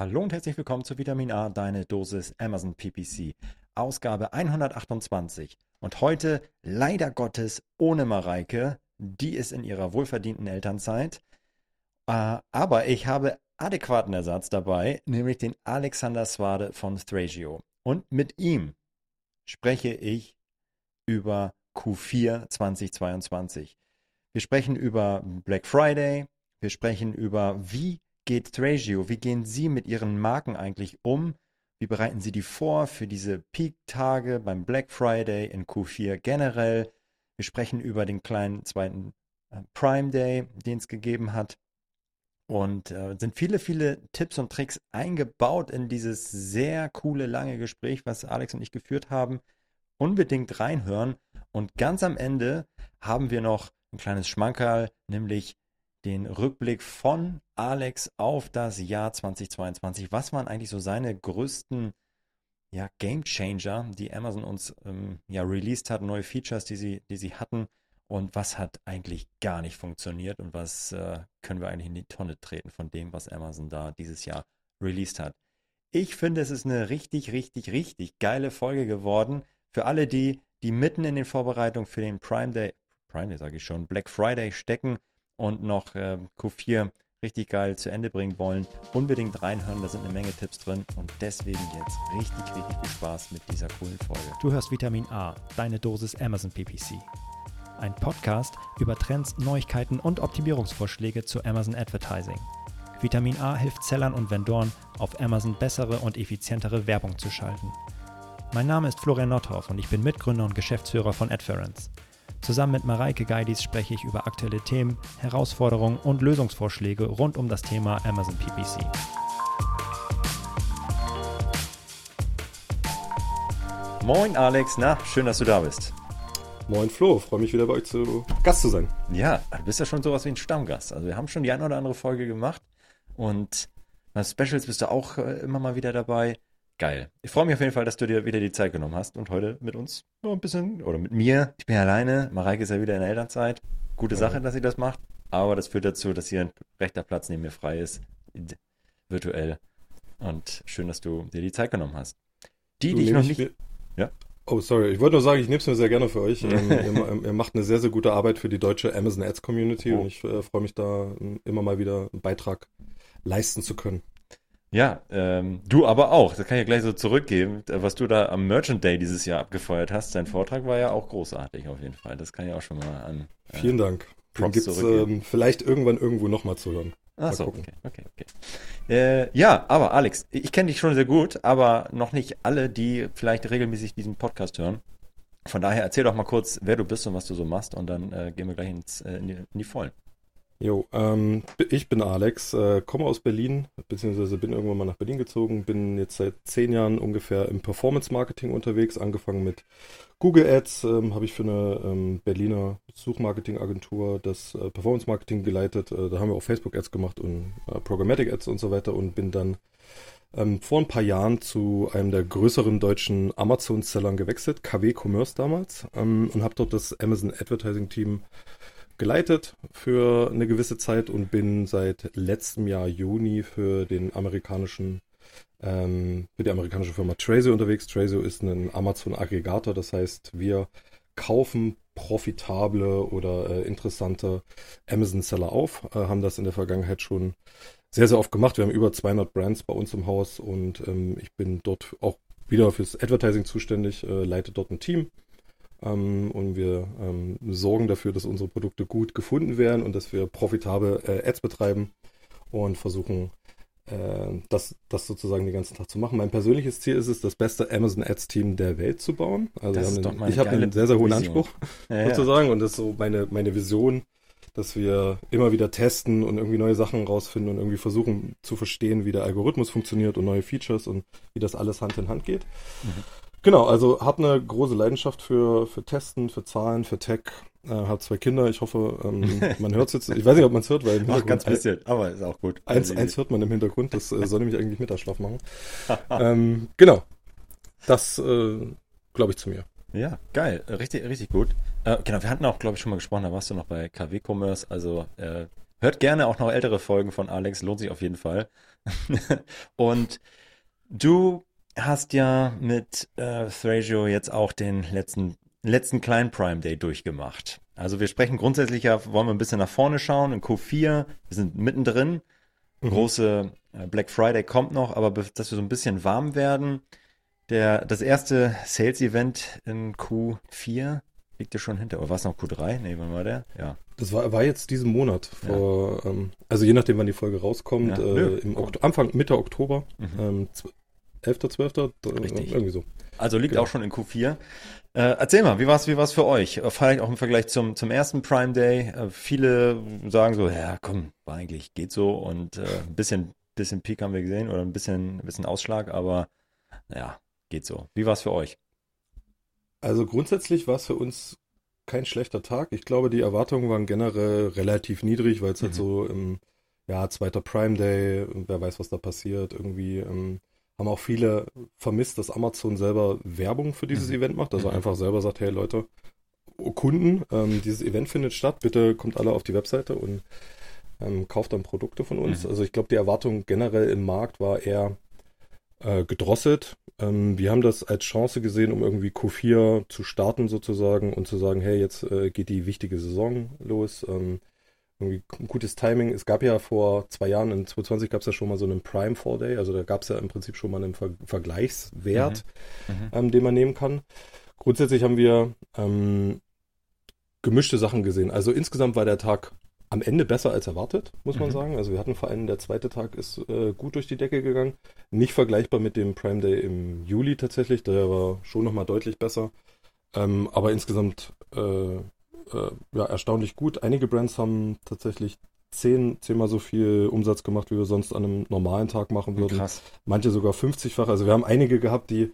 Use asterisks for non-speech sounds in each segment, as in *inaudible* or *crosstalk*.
Hallo und herzlich willkommen zu Vitamin A, deine Dosis Amazon PPC, Ausgabe 128. Und heute leider Gottes ohne Mareike, die ist in ihrer wohlverdienten Elternzeit. Äh, aber ich habe adäquaten Ersatz dabei, nämlich den Alexander Swade von Thragio. Und mit ihm spreche ich über Q4 2022. Wir sprechen über Black Friday, wir sprechen über, wie geht Thragio, wie gehen Sie mit Ihren Marken eigentlich um? Wie bereiten Sie die vor für diese Peak-Tage beim Black Friday in Q4 generell? Wir sprechen über den kleinen zweiten äh, Prime Day, den es gegeben hat. Und äh, sind viele, viele Tipps und Tricks eingebaut in dieses sehr coole, lange Gespräch, was Alex und ich geführt haben. Unbedingt reinhören. Und ganz am Ende haben wir noch ein kleines Schmankerl, nämlich den Rückblick von Alex auf das Jahr 2022. Was waren eigentlich so seine größten ja, Game Changer, die Amazon uns ähm, ja released hat, neue Features, die sie, die sie hatten und was hat eigentlich gar nicht funktioniert und was äh, können wir eigentlich in die Tonne treten von dem, was Amazon da dieses Jahr released hat. Ich finde, es ist eine richtig, richtig, richtig geile Folge geworden. Für alle die, die mitten in den Vorbereitungen für den Prime Day, Prime Day sage ich schon, Black Friday stecken und noch äh, Q4 richtig geil zu Ende bringen wollen, unbedingt reinhören. Da sind eine Menge Tipps drin und deswegen jetzt richtig, richtig viel Spaß mit dieser coolen Folge. Du hörst Vitamin A, deine Dosis Amazon PPC. Ein Podcast über Trends, Neuigkeiten und Optimierungsvorschläge zu Amazon Advertising. Vitamin A hilft Sellern und Vendoren, auf Amazon bessere und effizientere Werbung zu schalten. Mein Name ist Florian Nordhoff und ich bin Mitgründer und Geschäftsführer von Adference. Zusammen mit Mareike Geidis spreche ich über aktuelle Themen, Herausforderungen und Lösungsvorschläge rund um das Thema Amazon PPC. Moin Alex, na, schön, dass du da bist. Moin Flo, freue mich wieder bei euch zu Gast zu sein. Ja, du bist ja schon sowas wie ein Stammgast. Also wir haben schon die eine oder andere Folge gemacht und bei Specials bist du auch äh, immer mal wieder dabei. Geil. Ich freue mich auf jeden Fall, dass du dir wieder die Zeit genommen hast und heute mit uns noch ein bisschen, oder mit mir, ich bin ja alleine, Mareike ist ja wieder in der Elternzeit. Gute ja. Sache, dass sie das macht, aber das führt dazu, dass hier ein rechter Platz neben mir frei ist, virtuell. Und schön, dass du dir die Zeit genommen hast. Die, die ich noch nicht... Ja? Oh, sorry. Ich wollte nur sagen, ich nehme es mir sehr gerne für euch. ähm, *laughs* ihr, ihr, macht eine sehr, sehr gute Arbeit für die deutsche Amazon Ads Community oh. und ich äh, freue mich da immer mal wieder einen Beitrag leisten zu können. Ja, ähm, du aber auch. Das kann ich ja gleich so zurückgeben. Was du da am Merchant Day dieses Jahr abgefeuert hast, dein Vortrag war ja auch großartig auf jeden Fall. Das kann ich auch schon mal an. Äh, Vielen Dank. Den gibt es ähm, vielleicht irgendwann irgendwo nochmal zu hören. Ach so, okay, okay, okay. Äh, ja, aber Alex, ich kenne dich schon sehr gut, aber noch nicht alle, die vielleicht regelmäßig diesen Podcast hören. Von daher erzähl doch mal kurz, wer du bist und was du so machst und dann äh, gehen wir gleich ins, äh, in, die, in die Vollen. Jo, ähm, ich bin Alex, äh, komme aus Berlin, beziehungsweise bin irgendwann mal nach Berlin gezogen, bin jetzt seit zehn Jahren ungefähr im Performance-Marketing unterwegs, angefangen mit Google Ads, ähm, habe ich für eine ähm, Berliner Suchmarketing-Agentur das äh, Performance-Marketing geleitet, äh, da haben wir auch Facebook-Ads gemacht und äh, Programmatic-Ads und so weiter und bin dann ähm, vor ein paar Jahren zu einem der größeren deutschen Amazon-Sellern gewechselt, KW Commerce damals, ähm, und habe dort das Amazon Advertising-Team geleitet für eine gewisse Zeit und bin seit letztem Jahr Juni für den amerikanischen ähm, für die amerikanische Firma Trazio unterwegs. Trazio ist ein Amazon-Aggregator, das heißt, wir kaufen profitable oder äh, interessante Amazon-Seller auf, äh, haben das in der Vergangenheit schon sehr, sehr oft gemacht. Wir haben über 200 Brands bei uns im Haus und ähm, ich bin dort auch wieder fürs Advertising zuständig, äh, leite dort ein Team ähm, und wir ähm, sorgen dafür, dass unsere Produkte gut gefunden werden und dass wir profitabel äh, Ads betreiben und versuchen, äh, das, das sozusagen den ganzen Tag zu machen. Mein persönliches Ziel ist es, das beste Amazon Ads Team der Welt zu bauen. Also einen, ich habe einen sehr, sehr hohen Vision. Anspruch ja, sozusagen ja. und das ist so meine, meine Vision, dass wir immer wieder testen und irgendwie neue Sachen rausfinden und irgendwie versuchen zu verstehen, wie der Algorithmus funktioniert und neue Features und wie das alles Hand in Hand geht. Mhm. Genau, also habe eine große Leidenschaft für, für Testen, für Zahlen, für Tech. Äh, habe zwei Kinder. Ich hoffe, ähm, *laughs* man hört es jetzt. Ich weiß nicht, ob man es hört, weil Ach, ganz bisschen, aber ist auch gut. Eins, eins hört man im Hintergrund. Das äh, *laughs* soll nämlich eigentlich Mittagsschlaf machen. ähm, genau, das äh, glaube ich zu mir. Ja, geil, richtig, richtig gut. Äh, genau, wir hatten auch, glaube ich, schon mal gesprochen. Da warst du noch bei KW Commerce. Also äh, hört gerne auch noch ältere Folgen von Alex, lohnt sich auf jeden Fall. *laughs* und du hast ja mit äh, Thrasio jetzt auch den letzten, letzten kleinen Prime Day durchgemacht. Also wir sprechen grundsätzlich ja, wollen wir ein bisschen nach vorne schauen, in Q4, wir sind mittendrin. Mhm. Große äh, Black Friday kommt noch, aber dass wir so ein bisschen warm werden. Der, das erste Sales-Event in Q4 liegt ja schon hinter. Oder war es noch Q3? Nee, wann war der? Ja. Das war, war jetzt diesen Monat. Vor, ja. ähm, also je nachdem, wann die Folge rauskommt. Ja. Äh, im Oktober, Anfang, Mitte Oktober. Mhm. Ähm, 11., 12., Richtig. irgendwie so. Also liegt genau. auch schon in Q4. Äh, erzähl mal, wie war es wie war's für euch? Äh, vielleicht auch im Vergleich zum, zum ersten Prime Day. Äh, viele sagen so, ja komm, war eigentlich, geht so. Und äh, ein bisschen, bisschen Peak haben wir gesehen oder ein bisschen, ein bisschen Ausschlag, aber naja, geht so. Wie war es für euch? Also grundsätzlich war es für uns kein schlechter Tag. Ich glaube, die Erwartungen waren generell relativ niedrig, weil es halt mhm. halt so im ja, zweiter Prime Day, wer weiß, was da passiert, irgendwie ähm, haben auch viele vermisst, dass Amazon selber Werbung für dieses mhm. Event macht. Also mhm. einfach selber sagt, hey Leute, Kunden, ähm, dieses Event findet statt, bitte kommt alle auf die Webseite und ähm, kauft dann Produkte von uns. Mhm. Also ich glaube, die Erwartung generell im Markt war eher äh, gedrosselt. Ähm, wir haben das als Chance gesehen, um irgendwie Q4 zu starten sozusagen und zu sagen, hey, jetzt äh, geht die wichtige Saison los. Ähm, irgendwie ein gutes Timing. Es gab ja vor zwei Jahren, in 2020 gab es ja schon mal so einen Prime Four Day, also da gab es ja im Prinzip schon mal einen Ver Vergleichswert, mhm. Mhm. Ähm, den man nehmen kann. Grundsätzlich haben wir ähm, gemischte Sachen gesehen. Also insgesamt war der Tag am Ende besser als erwartet, muss man mhm. sagen. Also wir hatten vor allem der zweite Tag ist äh, gut durch die Decke gegangen. Nicht vergleichbar mit dem Prime Day im Juli tatsächlich, der war schon nochmal deutlich besser. Ähm, aber insgesamt äh, äh, ja, erstaunlich gut. Einige Brands haben tatsächlich zehn, zehnmal so viel Umsatz gemacht, wie wir sonst an einem normalen Tag machen würden. Krass. Manche sogar 50-fach. Also wir haben einige gehabt, die,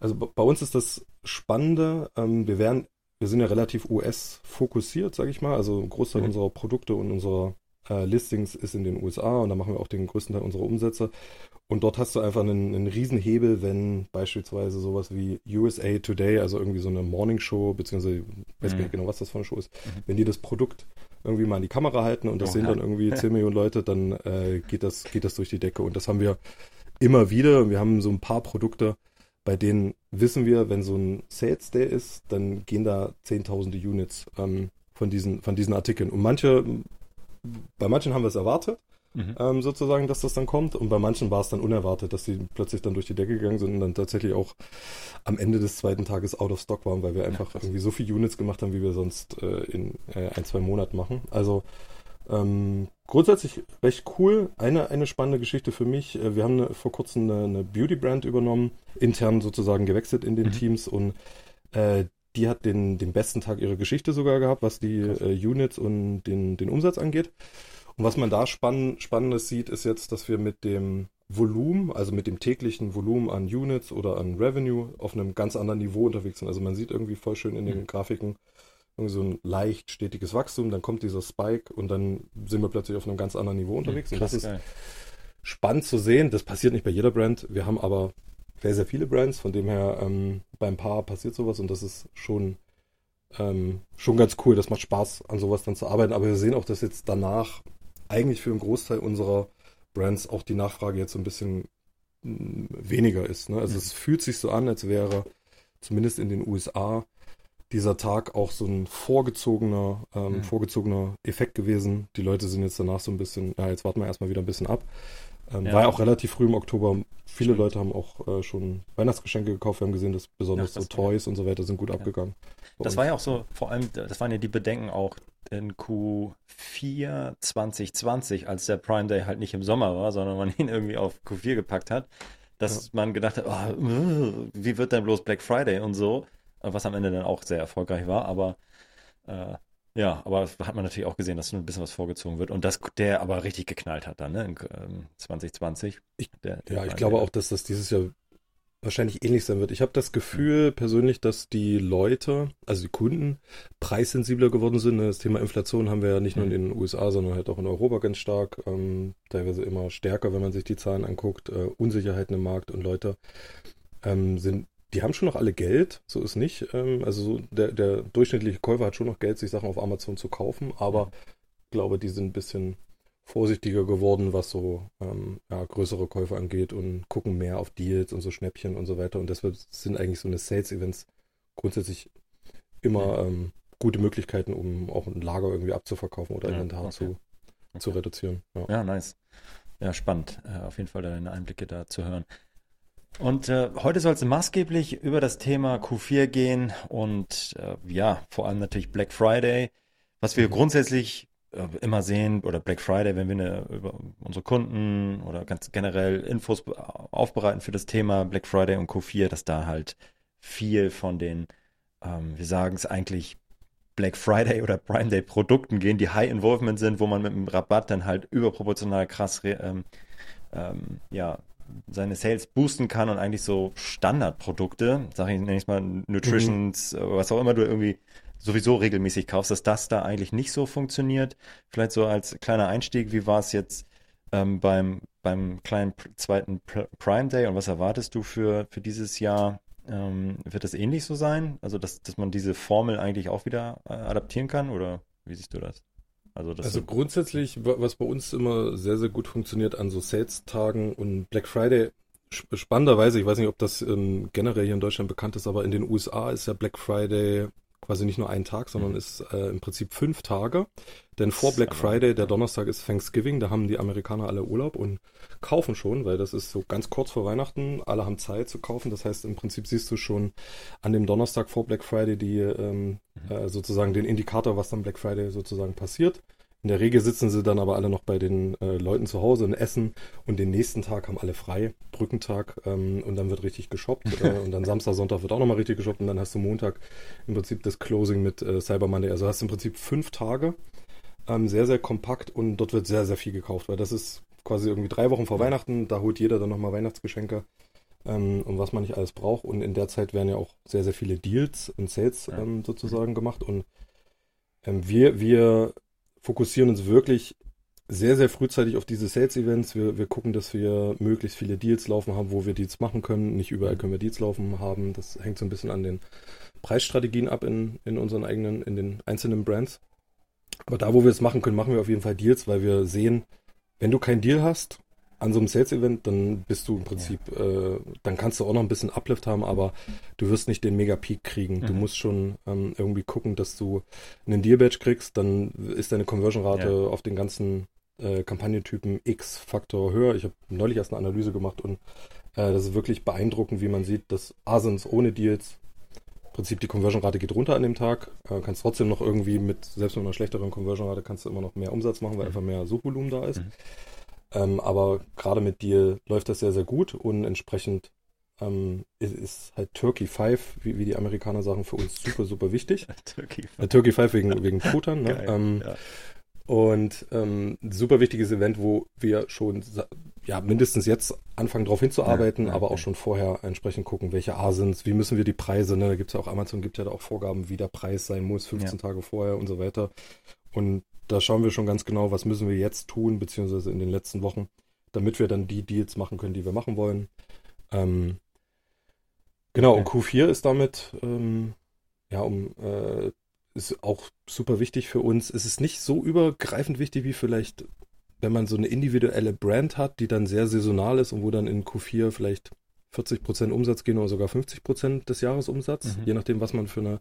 also bei uns ist das Spannende, ähm, wir werden, wir sind ja relativ US-fokussiert, sage ich mal. Also ein Großteil mhm. unserer Produkte und unserer äh, Listings ist in den USA und da machen wir auch den größten Teil unserer Umsätze. Und dort hast du einfach einen, einen Riesenhebel, wenn beispielsweise sowas wie USA Today, also irgendwie so eine Morning Show, beziehungsweise, ich weiß gar nicht mhm. genau, was das für eine Show ist, mhm. wenn die das Produkt irgendwie mal in die Kamera halten und das oh, sehen dann irgendwie *laughs* 10 Millionen Leute, dann äh, geht, das, geht das durch die Decke. Und das haben wir immer wieder. Wir haben so ein paar Produkte, bei denen wissen wir, wenn so ein Sales Day ist, dann gehen da zehntausende Units ähm, von, diesen, von diesen Artikeln. Und manche, bei manchen haben wir es erwartet mhm. ähm, sozusagen, dass das dann kommt. Und bei manchen war es dann unerwartet, dass die plötzlich dann durch die Decke gegangen sind und dann tatsächlich auch am Ende des zweiten Tages out of stock waren, weil wir einfach ja, irgendwie so viele Units gemacht haben, wie wir sonst äh, in äh, ein, zwei Monaten machen. Also ähm, grundsätzlich recht cool. Eine, eine spannende Geschichte für mich. Äh, wir haben eine, vor kurzem eine, eine Beauty-Brand übernommen, intern sozusagen gewechselt in den mhm. Teams und äh, die hat den, den besten Tag ihrer Geschichte sogar gehabt, was die äh, Units und den, den Umsatz angeht. Und was man da spann Spannendes sieht, ist jetzt, dass wir mit dem Volumen, also mit dem täglichen Volumen an Units oder an Revenue auf einem ganz anderen Niveau unterwegs sind. Also man sieht irgendwie voll schön in den mhm. Grafiken irgendwie so ein leicht stetiges Wachstum, dann kommt dieser Spike und dann sind wir plötzlich auf einem ganz anderen Niveau unterwegs. Mhm, krass, und das ist spannend zu sehen. Das passiert nicht bei jeder Brand. Wir haben aber sehr, sehr viele Brands, von dem her ähm, beim Paar passiert sowas und das ist schon, ähm, schon ganz cool. Das macht Spaß, an sowas dann zu arbeiten. Aber wir sehen auch, dass jetzt danach eigentlich für einen Großteil unserer Brands auch die Nachfrage jetzt so ein bisschen mm, weniger ist. Ne? Also mhm. es fühlt sich so an, als wäre zumindest in den USA dieser Tag auch so ein vorgezogener, ähm, mhm. vorgezogener Effekt gewesen. Die Leute sind jetzt danach so ein bisschen, ja, jetzt warten wir erstmal wieder ein bisschen ab. Ähm, ja. War ja auch relativ früh im Oktober. Viele Stimmt. Leute haben auch äh, schon Weihnachtsgeschenke gekauft. Wir haben gesehen, dass besonders ja, das so Toys und so weiter sind gut ja. abgegangen. Das war ja auch so, vor allem, das waren ja die Bedenken auch in Q4 2020, als der Prime Day halt nicht im Sommer war, sondern man *laughs* ihn irgendwie auf Q4 gepackt hat, dass man gedacht hat, oh, wie wird denn bloß Black Friday und so, was am Ende dann auch sehr erfolgreich war, aber äh, ja, aber hat man natürlich auch gesehen, dass so ein bisschen was vorgezogen wird und dass der aber richtig geknallt hat dann, ne, in ähm, 2020. Ich, der, der ja, ich glaube auch, dass das dieses Jahr wahrscheinlich ähnlich sein wird. Ich habe das Gefühl persönlich, dass die Leute, also die Kunden, preissensibler geworden sind. Das Thema Inflation haben wir ja nicht nur in mhm. den USA, sondern halt auch in Europa ganz stark, ähm, teilweise immer stärker, wenn man sich die Zahlen anguckt. Äh, Unsicherheiten im Markt und Leute ähm, sind die haben schon noch alle Geld, so ist nicht. Ähm, also der, der durchschnittliche Käufer hat schon noch Geld, sich Sachen auf Amazon zu kaufen, aber glaube, die sind ein bisschen vorsichtiger geworden, was so ähm, ja, größere Käufe angeht und gucken mehr auf Deals und so Schnäppchen und so weiter. Und deshalb sind eigentlich so eine Sales-Events grundsätzlich immer ähm, gute Möglichkeiten, um auch ein Lager irgendwie abzuverkaufen oder Inventar okay. zu, okay. zu reduzieren. Ja. ja, nice. Ja, spannend. Äh, auf jeden Fall deine Einblicke da zu hören. Und äh, heute soll es maßgeblich über das Thema Q4 gehen und äh, ja, vor allem natürlich Black Friday. Was wir grundsätzlich äh, immer sehen, oder Black Friday, wenn wir eine, über unsere Kunden oder ganz generell Infos aufbereiten für das Thema Black Friday und Q4, dass da halt viel von den, ähm, wir sagen es eigentlich, Black Friday oder Prime Day Produkten gehen, die High Involvement sind, wo man mit einem Rabatt dann halt überproportional krass ähm, ähm, ja, seine Sales boosten kann und eigentlich so Standardprodukte, sag ich, nenne ich mal Nutritions, mhm. was auch immer du irgendwie sowieso regelmäßig kaufst, dass das da eigentlich nicht so funktioniert. Vielleicht so als kleiner Einstieg, wie war es jetzt ähm, beim, beim kleinen zweiten Prime Day und was erwartest du für, für dieses Jahr? Ähm, wird das ähnlich so sein? Also, dass, dass man diese Formel eigentlich auch wieder äh, adaptieren kann oder wie siehst du das? Also, also grundsätzlich, was bei uns immer sehr, sehr gut funktioniert an so Sales-Tagen und Black Friday, spannenderweise, ich weiß nicht, ob das ähm, generell hier in Deutschland bekannt ist, aber in den USA ist ja Black Friday quasi nicht nur ein Tag, sondern mhm. ist äh, im Prinzip fünf Tage. Denn vor Black Friday, der Donnerstag ist Thanksgiving, da haben die Amerikaner alle Urlaub und kaufen schon, weil das ist so ganz kurz vor Weihnachten, alle haben Zeit zu kaufen. Das heißt, im Prinzip siehst du schon an dem Donnerstag vor Black Friday die ähm, mhm. äh, sozusagen den Indikator, was dann Black Friday sozusagen passiert. In der Regel sitzen sie dann aber alle noch bei den äh, Leuten zu Hause und essen und den nächsten Tag haben alle frei, Brückentag ähm, und dann wird richtig geshoppt äh, *laughs* und dann Samstag, Sonntag wird auch nochmal richtig geshoppt und dann hast du Montag im Prinzip das Closing mit äh, Cyber Monday. Also hast du im Prinzip fünf Tage, ähm, sehr, sehr kompakt und dort wird sehr, sehr viel gekauft, weil das ist quasi irgendwie drei Wochen vor Weihnachten, da holt jeder dann nochmal Weihnachtsgeschenke ähm, und was man nicht alles braucht. Und in der Zeit werden ja auch sehr, sehr viele Deals und Sales ähm, sozusagen gemacht und ähm, wir, wir fokussieren uns wirklich sehr, sehr frühzeitig auf diese Sales-Events. Wir, wir gucken, dass wir möglichst viele Deals laufen haben, wo wir Deals machen können. Nicht überall können wir Deals laufen haben. Das hängt so ein bisschen an den Preisstrategien ab in, in unseren eigenen, in den einzelnen Brands. Aber da, wo wir es machen können, machen wir auf jeden Fall Deals, weil wir sehen, wenn du keinen Deal hast, an so einem Sales-Event, dann bist du im Prinzip, ja. äh, dann kannst du auch noch ein bisschen Uplift haben, aber du wirst nicht den Mega-Peak kriegen. Mhm. Du musst schon ähm, irgendwie gucken, dass du einen Deal-Badge kriegst, dann ist deine Conversion-Rate ja. auf den ganzen äh, Kampagnentypen X-Faktor höher. Ich habe neulich erst eine Analyse gemacht und äh, das ist wirklich beeindruckend, wie man sieht, dass Asins ohne Deals im Prinzip die Conversion-Rate geht runter an dem Tag. Äh, kannst trotzdem noch irgendwie mit, selbst mit einer schlechteren Conversion-Rate, kannst du immer noch mehr Umsatz machen, weil mhm. einfach mehr Suchvolumen da ist. Mhm. Ähm, aber gerade mit dir läuft das sehr, sehr gut und entsprechend ähm, ist, ist, halt Turkey 5, wie, wie, die Amerikaner sagen, für uns super, super wichtig. *laughs* Turkey 5. Äh, Turkey 5 wegen, wegen Futtern. Ne? Ähm, ja. Und ähm, super wichtiges Event, wo wir schon ja mindestens jetzt anfangen darauf hinzuarbeiten, ja, ja, aber auch schon vorher entsprechend gucken, welche A sind wie müssen wir die Preise, ne? Da gibt es ja auch Amazon gibt ja da auch Vorgaben, wie der Preis sein muss, 15 Tage vorher und so weiter. Und da schauen wir schon ganz genau, was müssen wir jetzt tun, beziehungsweise in den letzten Wochen, damit wir dann die Deals machen können, die wir machen wollen. Ähm, genau, okay. und Q4 ist damit, ähm, ja, um, äh, ist auch super wichtig für uns. Es ist nicht so übergreifend wichtig wie vielleicht, wenn man so eine individuelle Brand hat, die dann sehr saisonal ist und wo dann in Q4 vielleicht 40% Umsatz gehen oder sogar 50% des Jahresumsatzes, mhm. je nachdem, was man für eine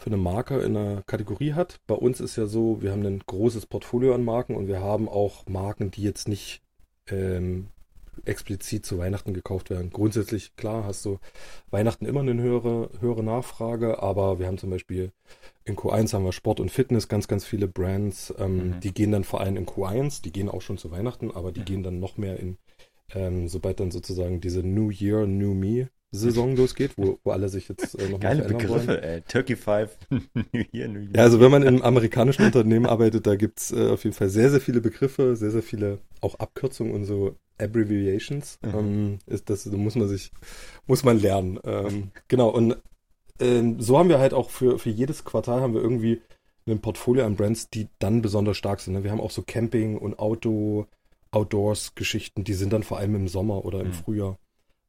für eine Marke in einer Kategorie hat. Bei uns ist ja so, wir haben ein großes Portfolio an Marken und wir haben auch Marken, die jetzt nicht ähm, explizit zu Weihnachten gekauft werden. Grundsätzlich, klar, hast du Weihnachten immer eine höhere, höhere Nachfrage, aber wir haben zum Beispiel in Q1 haben wir Sport und Fitness, ganz, ganz viele Brands, ähm, mhm. die gehen dann vor allem in Q1, die gehen auch schon zu Weihnachten, aber die mhm. gehen dann noch mehr in, ähm, sobald dann sozusagen diese New Year, New Me Saison losgeht, wo, wo alle sich jetzt äh, noch Geile Begriffe, wollen. ey. Turkey Five, New Year, New Year. Ja, also wenn man in einem amerikanischen Unternehmen arbeitet, da gibt's äh, auf jeden Fall sehr, sehr viele Begriffe, sehr, sehr viele auch Abkürzungen und so Abbreviations. Mhm. Ähm, ist das, da muss man sich, muss man lernen. Ähm, genau, und ähm, so haben wir halt auch für, für jedes Quartal haben wir irgendwie ein Portfolio an Brands, die dann besonders stark sind. Ne? Wir haben auch so Camping und Auto, Outdoors-Geschichten, die sind dann vor allem im Sommer oder im mhm. Frühjahr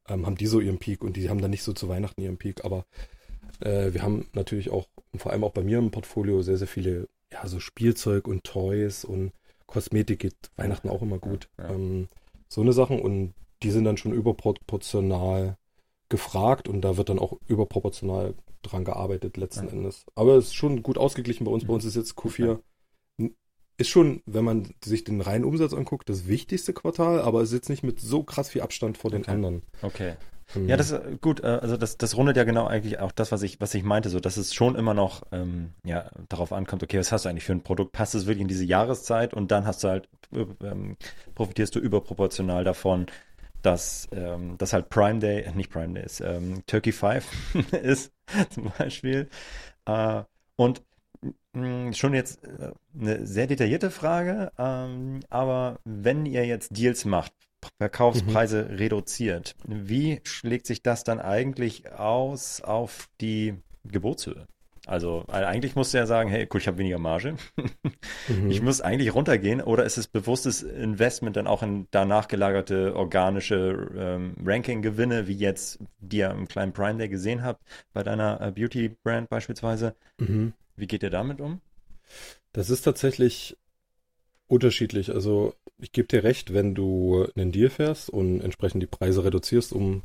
ähm, haben die so ihren Peak und die haben dann nicht so zu Weihnachten ihren Peak. Aber äh, wir haben natürlich auch, vor allem auch bei mir im Portfolio, sehr, sehr viele ja, so Spielzeug und Toys und Kosmetik geht Weihnachten auch immer gut. Ja. Ähm, so eine Sachen und die sind dann schon überproportional gefragt und da wird dann auch überproportional dran gearbeitet letzten Ja. Endes. Aber es ist schon gut ausgeglichen bei uns. Bei uns ist jetzt Q4 ist schon, wenn man sich den reinen Umsatz anguckt, das wichtigste Quartal, aber es ist jetzt nicht mit so krass viel Abstand vor den Okay. anderen. Okay. Ähm, Ja, das ist äh, gut. äh, Also das, das rundet ja genau eigentlich auch das, was ich, was ich meinte, so dass es schon immer noch ähm, ja, darauf ankommt, okay, was hast du eigentlich für ein Produkt? Passt es wirklich in diese Jahreszeit? Und dann hast du halt, äh, ähm, profitierst du überproportional davon, dass ähm, das halt Prime Day, nicht Prime Day ist, ähm, Turkey 5 *laughs* ist zum Beispiel. Äh, und schon jetzt äh, eine sehr detaillierte Frage, ähm, aber wenn ihr jetzt Deals macht, Verkaufspreise reduziert, wie schlägt sich das dann eigentlich aus auf die Gebotshöhe? Also eigentlich musst du ja sagen, hey, cool, ich habe weniger Marge. *laughs* mhm. Ich muss eigentlich runtergehen oder ist es bewusstes Investment dann auch in danach gelagerte organische ähm, Ranking-Gewinne, wie jetzt, die ihr im kleinen Prime Day gesehen habt, bei deiner äh, Beauty-Brand beispielsweise? Mhm. Wie geht ihr damit um? Das ist tatsächlich unterschiedlich. Also ich gebe dir recht, wenn du einen Deal fährst und entsprechend die Preise reduzierst um,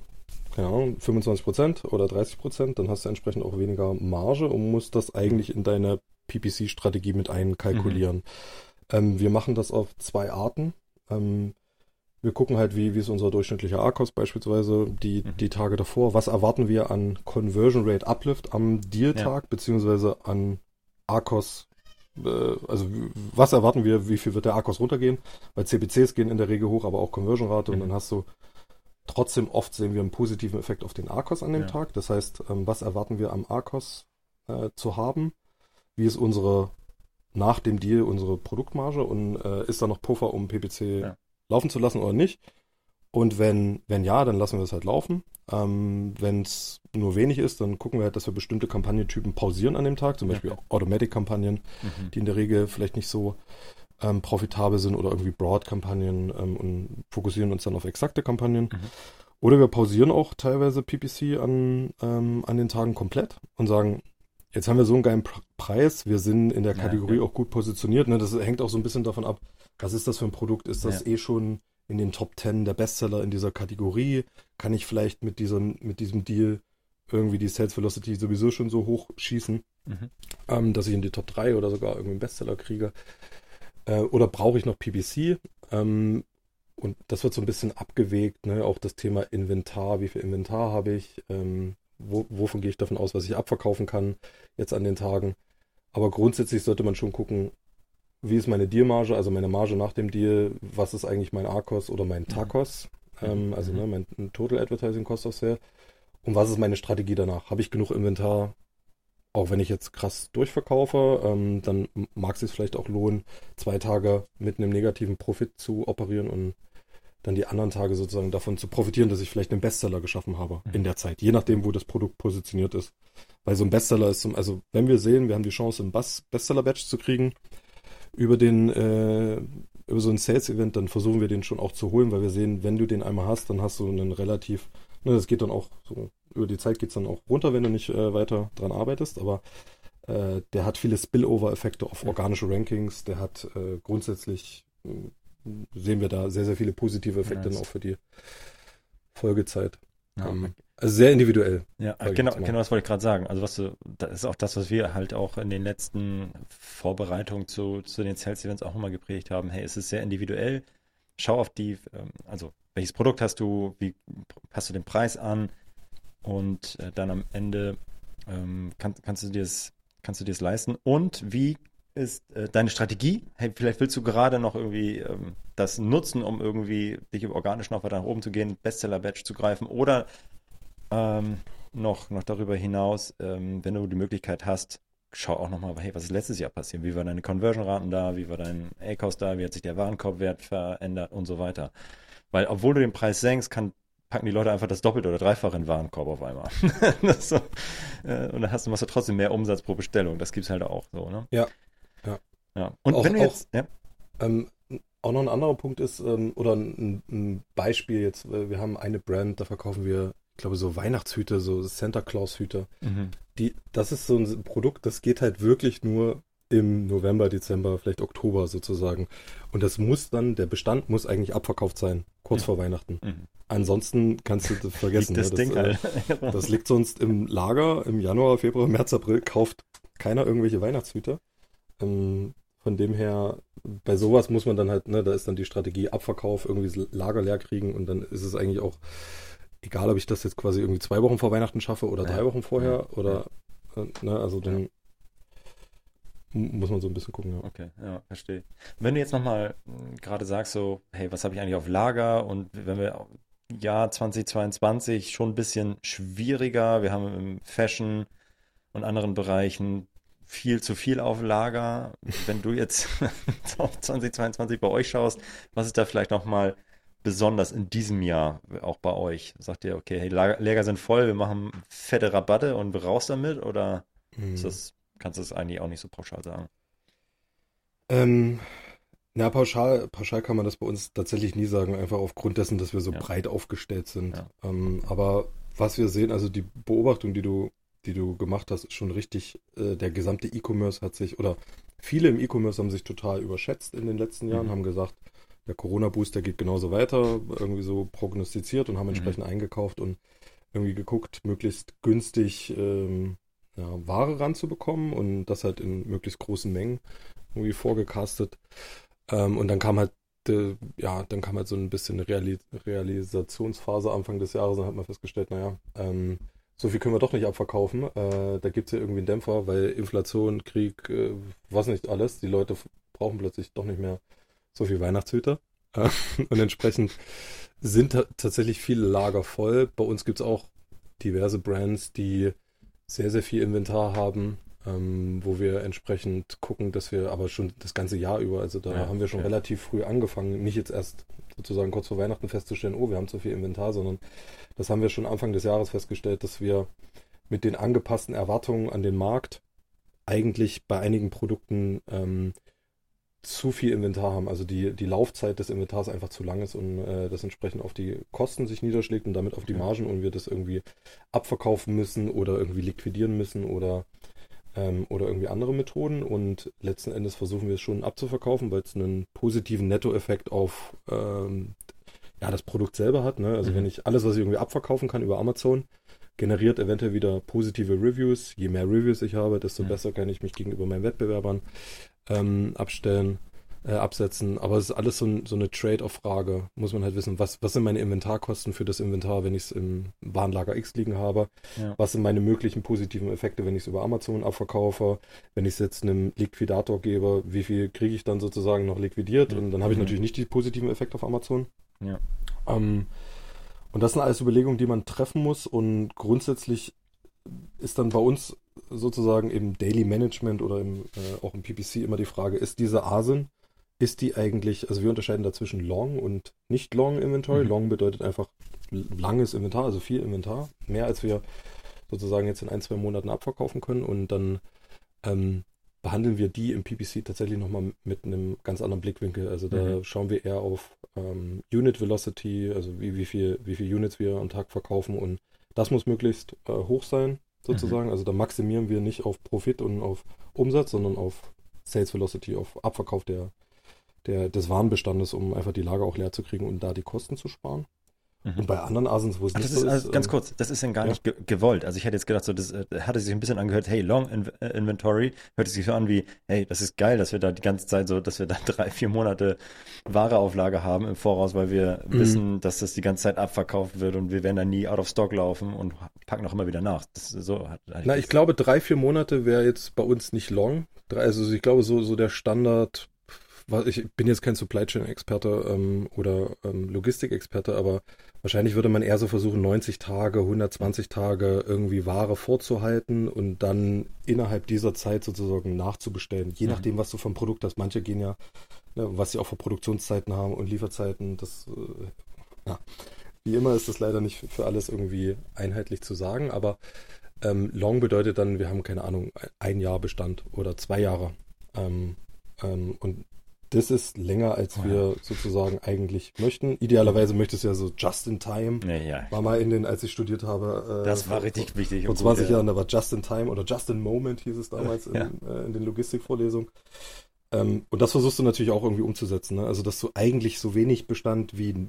keine Ahnung, 25% oder 30%, dann hast du entsprechend auch weniger Marge und musst das eigentlich in deine PPC-Strategie mit einkalkulieren. Ähm, wir machen das auf zwei Arten. Ähm, wir gucken halt, wie, wie ist unser durchschnittlicher ARKOS beispielsweise die, Mhm. die Tage davor. Was erwarten wir an Conversion Rate Uplift am Deal-Tag, beziehungsweise an ARKOS äh, also was erwarten wir, wie viel wird der ARKOS runtergehen? Weil CPCs gehen in der Regel hoch, aber auch Conversion-Rate und Mhm. dann hast du trotzdem oft sehen wir einen positiven Effekt auf den ARKOS an dem Ja. Tag. Das heißt, ähm, was erwarten wir am ARKOS äh, zu haben? Wie ist unsere nach dem Deal unsere Produktmarge und äh, ist da noch Puffer, um PPC Ja. Laufen zu lassen oder nicht? Und wenn, wenn ja, dann lassen wir es halt laufen. Ähm, wenn es nur wenig ist, dann gucken wir halt, dass wir bestimmte Kampagnentypen pausieren an dem Tag, zum Beispiel Okay. Automatic-Kampagnen, Mhm. die in der Regel vielleicht nicht so ähm, profitabel sind oder irgendwie Broad-Kampagnen ähm, und fokussieren uns dann auf exakte Kampagnen. Mhm. Oder wir pausieren auch teilweise PPC an, ähm, an den Tagen komplett und sagen, jetzt haben wir so einen geilen Pr- Preis, wir sind in der Ja, Kategorie ja. auch gut positioniert. Ne? Das hängt auch so ein bisschen davon ab, was ist das für ein Produkt? Ist das Ja. eh schon in den Top 10 der Bestseller in dieser Kategorie? Kann ich vielleicht mit diesem, mit diesem Deal irgendwie die Sales Velocity sowieso schon so hoch schießen? Mhm. ähm, dass ich in die Top 3 oder sogar irgendwie einen Bestseller kriege. Äh, oder brauche ich noch PPC? Ähm, und das wird so ein bisschen abgewegt, ne? auch das Thema Inventar, wie viel Inventar habe ich, ähm, wo, wovon gehe ich davon aus, was ich abverkaufen kann jetzt an den Tagen. Aber grundsätzlich sollte man schon gucken, wie ist meine Dealmarge, also meine Marge nach dem Deal, was ist eigentlich mein ARKOS oder mein TAKOS, ähm, also Mhm. ne, mein Total Advertising Cost of Sale. Und was ist meine Strategie danach? Habe ich genug Inventar? Auch wenn ich jetzt krass durchverkaufe, ähm, dann mag es sich vielleicht auch lohnen, zwei Tage mit einem negativen Profit zu operieren und dann die anderen Tage sozusagen davon zu profitieren, dass ich vielleicht einen Bestseller geschaffen habe Mhm. in der Zeit, je nachdem, wo das Produkt positioniert ist. Weil so ein Bestseller ist, also wenn wir sehen, wir haben die Chance, einen Bestseller-Badge zu kriegen über den, äh, über so ein Sales-Event, dann versuchen wir den schon auch zu holen, weil wir sehen, wenn du den einmal hast, dann hast du einen relativ, ne, das geht dann auch so, über die Zeit geht es dann auch runter, wenn du nicht äh, weiter dran arbeitest, aber äh, der hat viele Spillover-Effekte auf organische Rankings, der hat äh, grundsätzlich, mh, sehen wir da sehr, sehr viele positive Effekte Nice. dann auch für die Folgezeit. Ja, Ähm, also sehr individuell. Ja, genau, genau das wollte ich gerade sagen. Also was du, das ist auch das, was wir halt auch in den letzten Vorbereitungen zu, zu den Sales Events auch nochmal geprägt haben. Hey, es ist sehr individuell. Schau auf die, ähm, also welches Produkt hast du, wie passt du den Preis an und äh, dann am Ende ähm, kann, kannst du dir es, kannst du dir es leisten und wie ist äh, deine Strategie? Hey, vielleicht willst du gerade noch irgendwie ähm, das nutzen, um irgendwie dich organisch noch weiter nach oben zu gehen, Bestseller-Badge zu greifen oder ähm, noch, noch darüber hinaus, ähm, wenn du die Möglichkeit hast, schau auch nochmal, hey, was ist letztes Jahr passiert? Wie war deine Conversion-Raten da? Wie war dein A-Cost da? Wie hat sich der Warenkorbwert verändert und so weiter? Weil, obwohl du den Preis senkst, kann, packen die Leute einfach das Doppelte oder Dreifache in den Warenkorb auf einmal. *laughs* So, äh, und dann hast du, machst du trotzdem mehr Umsatz pro Bestellung. Das gibt's halt auch so, ne? Ja. Ja. ja. Und Auch- wenn du auch- jetzt, ja, Ähm, auch noch ein anderer Punkt ist, ähm, oder ein, ein Beispiel jetzt, wir haben eine Brand, da verkaufen wir, ich glaube, so Weihnachtshüte, so Santa Claus Hüte. mhm. Die, das ist so ein Produkt, das geht halt wirklich nur im November, Dezember, vielleicht Oktober sozusagen. Und das muss dann, der Bestand muss eigentlich abverkauft sein, kurz mhm. vor Weihnachten. Mhm. Ansonsten kannst du das vergessen. das, ne? Ding das, äh, *laughs* das liegt sonst im Lager im Januar, Februar, März, April, kauft keiner irgendwelche Weihnachtshüter. Ähm, von dem her, bei sowas muss man dann halt, ne, da ist dann die Strategie Abverkauf, irgendwie das Lager leer kriegen und dann ist es eigentlich auch egal, ob ich das jetzt quasi irgendwie zwei Wochen vor Weihnachten schaffe oder drei Wochen vorher oder, äh, ne, also dann muss man so ein bisschen gucken. Ja. Okay, ja, verstehe. Wenn du jetzt nochmal hm, gerade sagst, so, hey, was habe ich eigentlich auf Lager und wenn wir Jahr 2022 schon ein bisschen schwieriger, wir haben im Fashion und anderen Bereichen viel zu viel auf Lager. Wenn du jetzt *laughs* auf 2022 bei euch schaust, was ist da vielleicht nochmal besonders in diesem Jahr auch bei euch? Sagt ihr, okay, hey, Lager, Lager sind voll, wir machen fette Rabatte und raus damit? Oder mhm. ist das, kannst du das eigentlich auch nicht so pauschal sagen? Ähm, na, pauschal, pauschal kann man das bei uns tatsächlich nie sagen, einfach aufgrund dessen, dass wir so ja. breit aufgestellt sind. Ja. Ähm, aber was wir sehen, also die Beobachtung, die du die du gemacht hast, ist schon richtig. Äh, der gesamte E-Commerce hat sich, oder viele im E-Commerce haben sich total überschätzt in den letzten Jahren, mhm. haben gesagt, der Corona-Booster geht genauso weiter, irgendwie so prognostiziert und haben mhm. entsprechend mhm. eingekauft und irgendwie geguckt, möglichst günstig ähm, ja, Ware ranzubekommen und das halt in möglichst großen Mengen irgendwie vorgecastet. Ähm, und dann kam halt äh, ja, dann kam halt so ein bisschen eine Reali Realisationsphase Anfang des Jahres und hat man festgestellt, naja, ähm, so viel können wir doch nicht abverkaufen. Äh, da gibt es ja irgendwie einen Dämpfer, weil Inflation, Krieg, äh, was nicht alles. Die Leute brauchen plötzlich doch nicht mehr so viel Weihnachtshüter. Äh, *laughs* und entsprechend sind tatsächlich viele Lager voll. Bei uns gibt es auch diverse Brands, die sehr, sehr viel Inventar haben, ähm, wo wir entsprechend gucken, dass wir aber schon das ganze Jahr über, also da ja, haben wir schon okay. relativ früh angefangen, nicht jetzt erst sozusagen kurz vor Weihnachten festzustellen, oh, wir haben zu viel Inventar, sondern das haben wir schon Anfang des Jahres festgestellt, dass wir mit den angepassten Erwartungen an den Markt eigentlich bei einigen Produkten ähm, zu viel Inventar haben. Also die, die Laufzeit des Inventars einfach zu lang ist und äh, das entsprechend auf die Kosten sich niederschlägt und damit auf die Margen und wir das irgendwie abverkaufen müssen oder irgendwie liquidieren müssen oder ähm, oder irgendwie andere Methoden und letzten Endes versuchen wir es schon abzuverkaufen, weil es einen positiven Nettoeffekt auf ähm, ja, das Produkt selber hat. Ne? Also mhm. wenn ich alles, was ich irgendwie abverkaufen kann über Amazon, generiert eventuell wieder positive Reviews. Je mehr Reviews ich habe, desto mhm. besser kann ich mich gegenüber meinen Wettbewerbern ähm, abstellen äh, absetzen. Aber es ist alles so, ein, so eine Trade-off-Frage. Muss man halt wissen, was, was sind meine Inventarkosten für das Inventar, wenn ich es im Warenlager X liegen habe? Ja. Was sind meine möglichen positiven Effekte, wenn ich es über Amazon abverkaufe? Wenn ich es jetzt einem Liquidator gebe, wie viel kriege ich dann sozusagen noch liquidiert? Mhm. Und dann habe ich mhm. natürlich nicht die positiven Effekte auf Amazon. Ja. Ähm, und das sind alles Überlegungen, die man treffen muss. Und grundsätzlich ist dann bei uns sozusagen im Daily Management oder im, äh, auch im PPC immer die Frage, ist diese ASIN ist die eigentlich, also wir unterscheiden dazwischen Long und nicht Long Inventory. Mhm. Long bedeutet einfach langes Inventar, also viel Inventar, mehr als wir sozusagen jetzt in ein, zwei Monaten abverkaufen können und dann ähm, behandeln wir die im PPC tatsächlich nochmal mit einem ganz anderen Blickwinkel. Also da mhm. schauen wir eher auf ähm, Unit Velocity, also wie, wie viel, wie viel Units wir am Tag verkaufen und das muss möglichst äh, hoch sein, sozusagen. Mhm. Also da maximieren wir nicht auf Profit und auf Umsatz, sondern auf Sales Velocity, auf Abverkauf der, der, des Warenbestandes, um einfach die Lager auch leer zu kriegen und da die Kosten zu sparen. Mhm. Und bei anderen Asens, wo es Ach, nicht das so ist, also ganz ähm, kurz, das ist dann gar ja. nicht ge gewollt. Also ich hätte jetzt gedacht, so das äh, hatte sich ein bisschen angehört, hey, Long in äh, Inventory, hört sich so an wie, hey, das ist geil, dass wir da die ganze Zeit so, dass wir da *laughs* drei, vier Monate Wareauflage haben im Voraus, weil wir mhm. wissen, dass das die ganze Zeit abverkauft wird und wir werden dann nie out of stock laufen und packen auch immer wieder nach. Das, so hat, Na, ich glaube, drei, vier Monate wäre jetzt bei uns nicht long. Also ich glaube, so, so der Standard ich bin jetzt kein Supply Chain Experte ähm, oder ähm, Logistik-Experte, aber wahrscheinlich würde man eher so versuchen, 90 Tage, 120 Tage irgendwie Ware vorzuhalten und dann innerhalb dieser Zeit sozusagen nachzubestellen, je mhm. nachdem, was du vom Produkt hast. Manche gehen ja, ne, was sie auch für Produktionszeiten haben und Lieferzeiten, das, äh, ja, wie immer ist das leider nicht für alles irgendwie einheitlich zu sagen, aber ähm, Long bedeutet dann, wir haben keine Ahnung, ein Jahr Bestand oder zwei Jahre. Ähm, ähm, und Das ist länger, als Oh wir sozusagen eigentlich möchten. Idealerweise möchtest du ja so just in time. Ja, ja. War mal in den, als ich studiert habe. Äh, Das war richtig wichtig. Vor und 20 gut, ja. Jahren, da war Just in Time oder Just in Moment hieß es damals in, äh, in den Logistikvorlesungen. Ähm, und das versuchst du natürlich auch irgendwie umzusetzen. Ne? Also, dass du eigentlich so wenig Bestand wie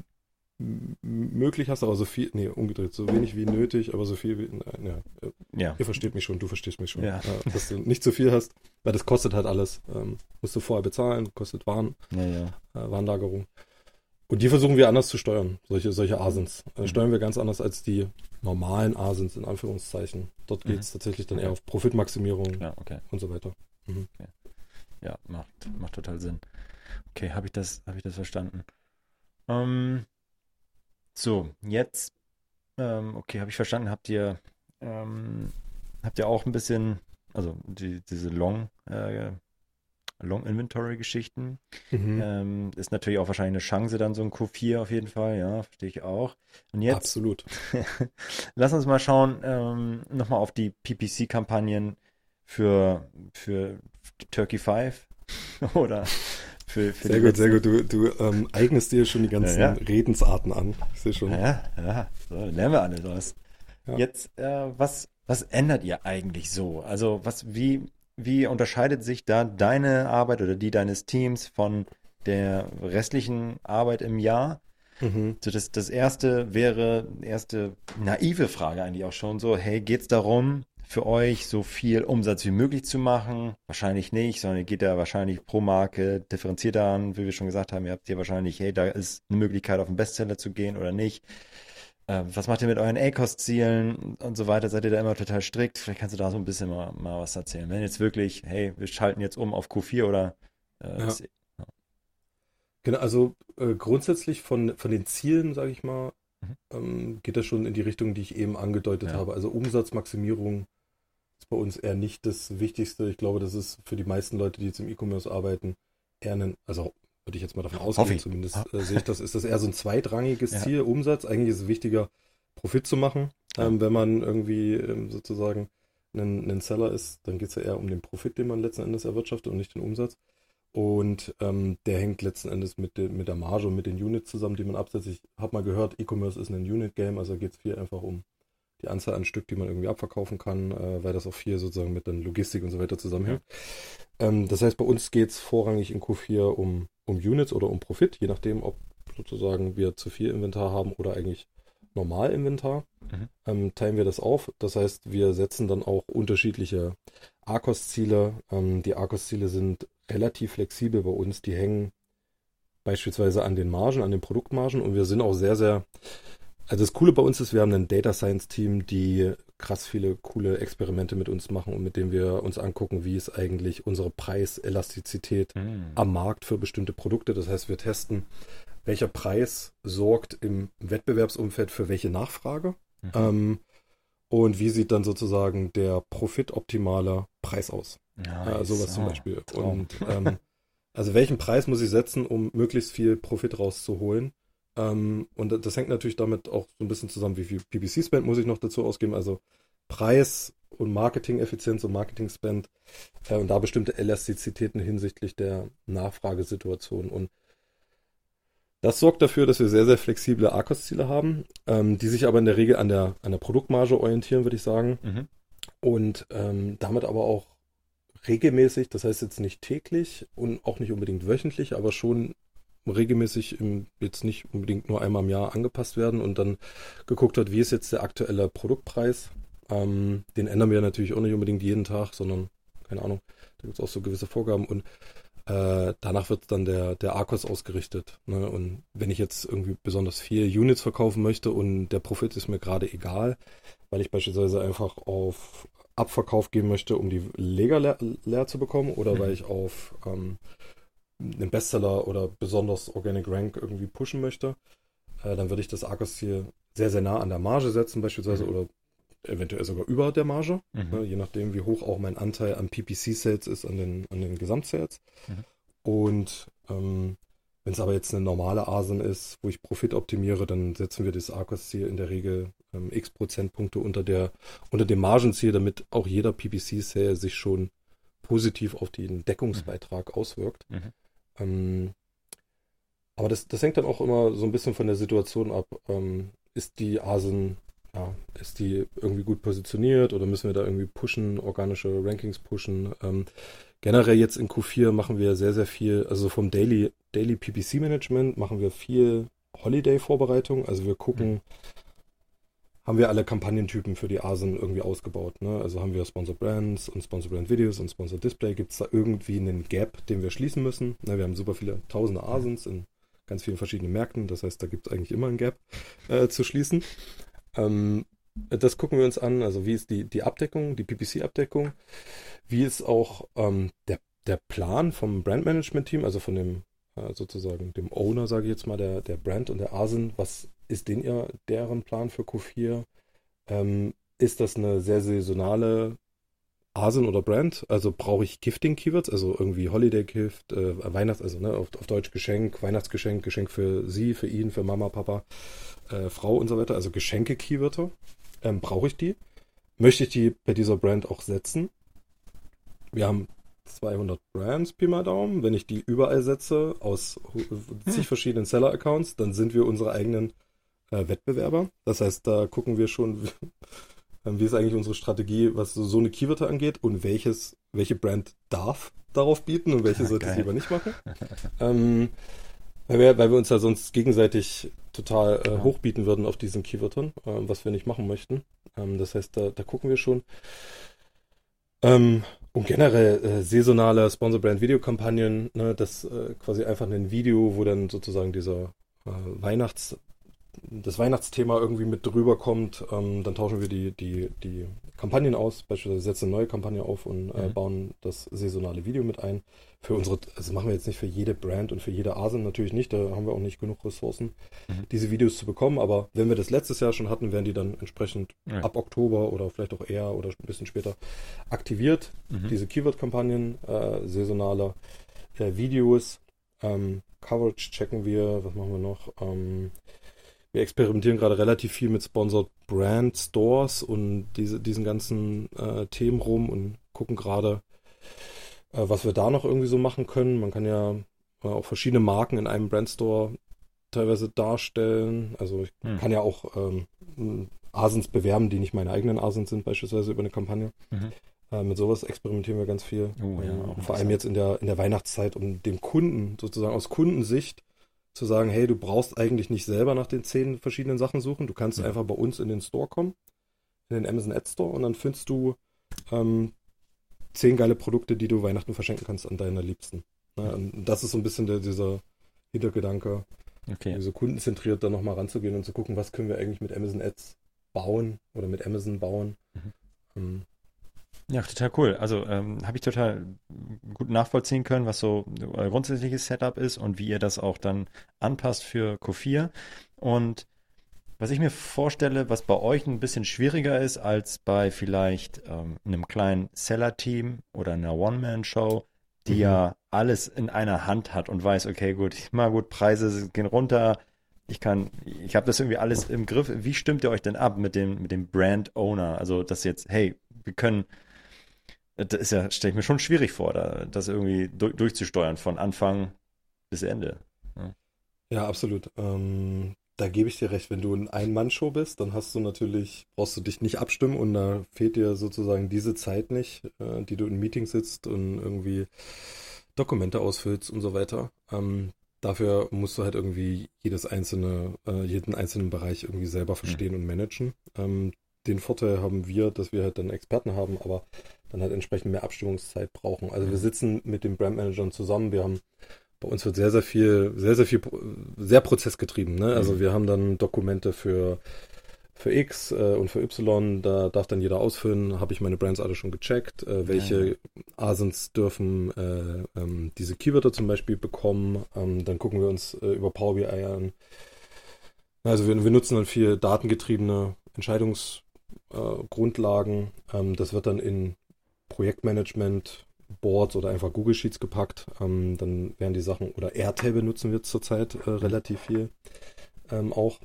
möglich hast, aber so viel, nee, umgedreht, so wenig wie nötig, aber so viel wie, nein, ja, Ja. ihr versteht mich schon, du verstehst mich schon. Ja. Dass du nicht zu viel hast, weil das kostet halt alles. Ähm, musst du vorher bezahlen, kostet Waren, Ja, ja. äh, Warenlagerung. Und die versuchen wir anders zu steuern, solche, solche Asins. Äh, Mhm. Steuern wir ganz anders als die normalen Asins, in Anführungszeichen. Dort Mhm. geht es tatsächlich dann eher auf Profitmaximierung Ja, okay. und so weiter. Ja, macht, macht total Sinn. Okay, habe ich das, habe ich das verstanden. Ähm, so, jetzt, ähm, okay, habe ich verstanden. Habt ihr, ähm, habt ihr auch ein bisschen, also die, diese Long, äh, Long Inventory Geschichten? Mhm. Ähm, ist natürlich auch wahrscheinlich eine Chance dann so ein Q4 auf jeden Fall, ja, verstehe ich auch. Und jetzt, Absolut. *laughs* Lass uns mal schauen, ähm, nochmal auf die PPC-Kampagnen für, für Turkey 5 *laughs* oder für, für Sehr gut, sehr letzten- gut. Du, du ähm, eignest dir schon die ganzen Ja, ja. Redensarten an. Ich sehe schon. Ja, ja, so, lernen wir alle was. Ja. Jetzt, äh, was, was ändert ihr eigentlich so? Also, was, wie, wie unterscheidet sich da deine Arbeit oder die deines Teams von der restlichen Arbeit im Jahr? Mhm. So, das, das erste wäre, erste naive Frage eigentlich auch schon so, hey, geht's darum, für euch so viel Umsatz wie möglich zu machen? Wahrscheinlich nicht, sondern ihr geht da wahrscheinlich pro Marke differenzierter an, wie wir schon gesagt haben, ihr habt hier wahrscheinlich, hey, da ist eine Möglichkeit, auf einen Bestseller zu gehen oder nicht. Äh, was macht ihr mit euren A-Kost-Zielen und so weiter? Seid ihr da immer total strikt? Vielleicht kannst du da so ein bisschen mal, mal was erzählen. Wenn jetzt wirklich, hey, wir schalten jetzt um auf Q4 oder äh, Ja. ist- Genau, also äh, grundsätzlich von, von den Zielen, sage ich mal, Mhm. ähm, geht das schon in die Richtung, die ich eben angedeutet Ja. habe. Also Umsatzmaximierung ist bei uns eher nicht das Wichtigste. Ich glaube, das ist für die meisten Leute, die jetzt im E-Commerce arbeiten, eher ein, also würde ich jetzt mal davon ausgehen, ich. zumindest äh, sehe ich das, ist das eher so ein zweitrangiges Ja. Ziel, Umsatz. Eigentlich ist es wichtiger, Profit zu machen. Ja. Ähm, wenn man irgendwie ähm, sozusagen ein, ein Seller ist, dann geht es ja eher um den Profit, den man letzten Endes erwirtschaftet und nicht den Umsatz. Und ähm, der hängt letzten Endes mit, de, mit der Marge und mit den Units zusammen, die man absetzt. Ich habe mal gehört, E-Commerce ist ein Unit-Game, also geht es viel einfach um die Anzahl an Stück, die man irgendwie abverkaufen kann, äh, weil das auch viel sozusagen mit dann Logistik und so weiter zusammenhängt. Ähm, das heißt, bei uns geht es vorrangig in Q4 um, um Units oder um Profit, je nachdem, ob sozusagen wir zu viel Inventar haben oder eigentlich normal Inventar. Mhm. Ähm, teilen wir das auf. Das heißt, wir setzen dann auch unterschiedliche ARKOS-Ziele. Ähm, die ARKOS-Ziele sind relativ flexibel bei uns. Die hängen beispielsweise an den Margen, an den Produktmargen und wir sind auch sehr, sehr also das Coole bei uns ist, wir haben ein Data Science Team, die krass viele coole Experimente mit uns machen und mit denen wir uns angucken, wie ist eigentlich unsere Preiselastizität Hm. am Markt für bestimmte Produkte. Das heißt, wir testen, welcher Preis sorgt im Wettbewerbsumfeld für welche Nachfrage Mhm. ähm, und wie sieht dann sozusagen der profitoptimale Preis aus. Nice. sowas zum Ah, Beispiel. Traum. Und ähm, also welchen Preis muss ich setzen, um möglichst viel Profit rauszuholen? Ähm, und das hängt natürlich damit auch so ein bisschen zusammen, wie viel PPC-Spend muss ich noch dazu ausgeben. Also Preis und Marketing-Effizienz und Marketing-Spend äh, und da bestimmte Elastizitäten hinsichtlich der Nachfragesituation. Und das sorgt dafür, dass wir sehr, sehr flexible ARKOS-Ziele haben, ähm, die sich aber in der Regel an der, an der Produktmarge orientieren, würde ich sagen Mhm. und ähm, damit aber auch regelmäßig, das heißt jetzt nicht täglich und auch nicht unbedingt wöchentlich, aber schon regelmäßig im, jetzt nicht unbedingt nur einmal im Jahr angepasst werden und dann geguckt wird, wie ist jetzt der aktuelle Produktpreis. Ähm, den ändern wir natürlich auch nicht unbedingt jeden Tag, sondern keine Ahnung, da gibt es auch so gewisse Vorgaben und äh, danach wird dann der, der ARKOS ausgerichtet. Ne? Und wenn ich jetzt irgendwie besonders viel Units verkaufen möchte und der Profit ist mir gerade egal, weil ich beispielsweise einfach auf Abverkauf gehen möchte, um die Leger leer, leer zu bekommen oder Mhm. weil ich auf ähm, einen Bestseller oder besonders Organic Rank irgendwie pushen möchte, äh, dann würde ich das Arcos-Ziel sehr, sehr nah an der Marge setzen beispielsweise Mhm. oder eventuell sogar über der Marge, Mhm. ne, je nachdem, wie hoch auch mein Anteil an PPC-Sales ist, an den, an den Gesamtsales. Mhm. Und ähm, wenn es aber jetzt eine normale ASIN ist, wo ich Profit optimiere, dann setzen wir das Arcos-Ziel in der Regel ähm, x Prozentpunkte unter, der, unter dem Margenziel, damit auch jeder PPC-Sale sich schon positiv auf den Deckungsbeitrag auswirkt. Mhm. Ähm, aber das, das hängt dann auch immer so ein bisschen von der Situation ab. Ähm, ist die ASIN, ja, ist die irgendwie gut positioniert oder müssen wir da irgendwie pushen, organische Rankings pushen? Ähm, generell jetzt in Q4 machen wir sehr, sehr viel, also vom Daily, Daily PPC Management machen wir viel Holiday-Vorbereitung. Also wir gucken, mhm. Haben wir alle Kampagnentypen für die ASIN irgendwie ausgebaut. Ne? Also haben wir Sponsor Brands und Sponsor Brand Videos und Sponsor Display. Gibt es da irgendwie einen Gap, den wir schließen müssen? Ne, wir haben super viele tausende ASINs in ganz vielen verschiedenen Märkten. Das heißt, da gibt es eigentlich immer ein Gap äh, zu schließen. Ähm, das gucken wir uns an. Also wie ist die, die Abdeckung, die PPC-Abdeckung? Wie ist auch ähm, der, der Plan vom Brandmanagement-Team, also von dem äh, sozusagen dem Owner, sage ich jetzt mal, der, der Brand und der ASIN, was ist denn ihr, deren Plan für Q4? Ähm, ist das eine sehr saisonale ASIN oder Brand? Also brauche ich Gifting-Keywords, also irgendwie Holiday-Gift, äh, Weihnachts-, also ne, auf, auf Deutsch Geschenk, Weihnachtsgeschenk, Geschenk für sie, für ihn, für Mama, Papa, äh, Frau und so weiter, also Geschenke-Keywörter. Ähm, brauche ich die? Möchte ich die bei dieser Brand auch setzen? Wir haben 200 Brands, Pi mal Daumen. Wenn ich die überall setze, aus zig verschiedenen Seller-Accounts, dann sind wir unsere eigenen äh, Wettbewerber. Das heißt, da gucken wir schon, *laughs* wie ist eigentlich unsere Strategie, was so, eine Keywörter angeht und welches, welche Brand darf darauf bieten und welche sollte es lieber nicht machen. *laughs* ähm, weil, wir, weil wir uns ja sonst gegenseitig total äh, hochbieten würden auf diesen Keywörtern, äh, was wir nicht machen möchten. Ähm, das heißt, da, da gucken wir schon. Ähm, und generell äh, saisonale Sponsor-Brand-Videokampagnen, ne, das äh, quasi einfach ein Video, wo dann sozusagen dieser äh, Weihnachts, das Weihnachtsthema irgendwie mit drüber kommt, ähm, dann tauschen wir die, die, die Kampagnen aus, beispielsweise setzen eine neue Kampagne auf und äh, mhm. bauen das saisonale Video mit ein. Für unsere, also machen wir jetzt nicht für jede Brand und für jede Asen natürlich nicht, da haben wir auch nicht genug Ressourcen, mhm. diese Videos zu bekommen, aber wenn wir das letztes Jahr schon hatten, werden die dann entsprechend ja. ab Oktober oder vielleicht auch eher oder ein bisschen später aktiviert. Mhm. Diese Keyword-Kampagnen, äh, saisonale äh, Videos, ähm, Coverage checken wir, was machen wir noch? Ähm, wir experimentieren gerade relativ viel mit Sponsored Brand Stores und diese, diesen ganzen äh, Themen rum und gucken gerade, äh, was wir da noch irgendwie so machen können. Man kann ja äh, auch verschiedene Marken in einem Brand Store teilweise darstellen. Also ich hm. kann ja auch ähm, Asens bewerben, die nicht meine eigenen Asens sind, beispielsweise über eine Kampagne. Mhm. Äh, mit sowas experimentieren wir ganz viel. Oh, ja, ähm, vor allem jetzt in der, in der Weihnachtszeit, um dem Kunden sozusagen aus Kundensicht zu sagen, hey, du brauchst eigentlich nicht selber nach den zehn verschiedenen Sachen suchen. Du kannst ja. einfach bei uns in den Store kommen, in den Amazon Ad Store und dann findest du ähm, zehn geile Produkte, die du Weihnachten verschenken kannst an deiner Liebsten. Ja, und das ist so ein bisschen der, dieser Hintergedanke, okay. so kundenzentriert da nochmal ranzugehen und zu gucken, was können wir eigentlich mit Amazon Ads bauen oder mit Amazon bauen. Mhm. Ja, total cool. Also ähm, habe ich total gut nachvollziehen können, was so euer grundsätzliches Setup ist und wie ihr das auch dann anpasst für Q4. Und was ich mir vorstelle, was bei euch ein bisschen schwieriger ist als bei vielleicht ähm, einem kleinen Seller-Team oder einer One-Man-Show, die mhm. ja alles in einer Hand hat und weiß, okay, gut, *laughs* mal gut, Preise gehen runter, ich kann, ich habe das irgendwie alles im Griff. Wie stimmt ihr euch denn ab mit dem, mit dem Brand Owner? Also, dass jetzt, hey, wir können das ist ja, stelle ich mir schon schwierig vor, da, das irgendwie du durchzusteuern von Anfang bis Ende. Ja, ja absolut. Ähm, da gebe ich dir recht, wenn du ein Ein-Mann-Show bist, dann hast du natürlich, brauchst du dich nicht abstimmen und da fehlt dir sozusagen diese Zeit nicht, äh, die du in Meetings sitzt und irgendwie Dokumente ausfüllst und so weiter. Ähm, dafür musst du halt irgendwie jedes einzelne, äh, jeden einzelnen Bereich irgendwie selber verstehen mhm. und managen. Ähm, den Vorteil haben wir, dass wir halt dann Experten haben, aber dann halt entsprechend mehr Abstimmungszeit brauchen. Also wir mhm. sitzen mit den Brandmanagern zusammen, wir haben bei uns wird sehr, sehr viel, sehr, sehr viel, sehr prozessgetrieben. Ne? Also mhm. wir haben dann Dokumente für, für X äh, und für Y, da darf dann jeder ausfüllen, habe ich meine Brands alle schon gecheckt, äh, welche ja. Asins dürfen äh, ähm, diese Keywörter zum Beispiel bekommen. Ähm, dann gucken wir uns äh, über Power BI an. Also wir, wir nutzen dann viel datengetriebene Entscheidungsgrundlagen. Ähm, das wird dann in Projektmanagement Boards oder einfach Google Sheets gepackt. Ähm, dann werden die Sachen, oder Airtable benutzen wir zurzeit äh, relativ viel ähm, auch.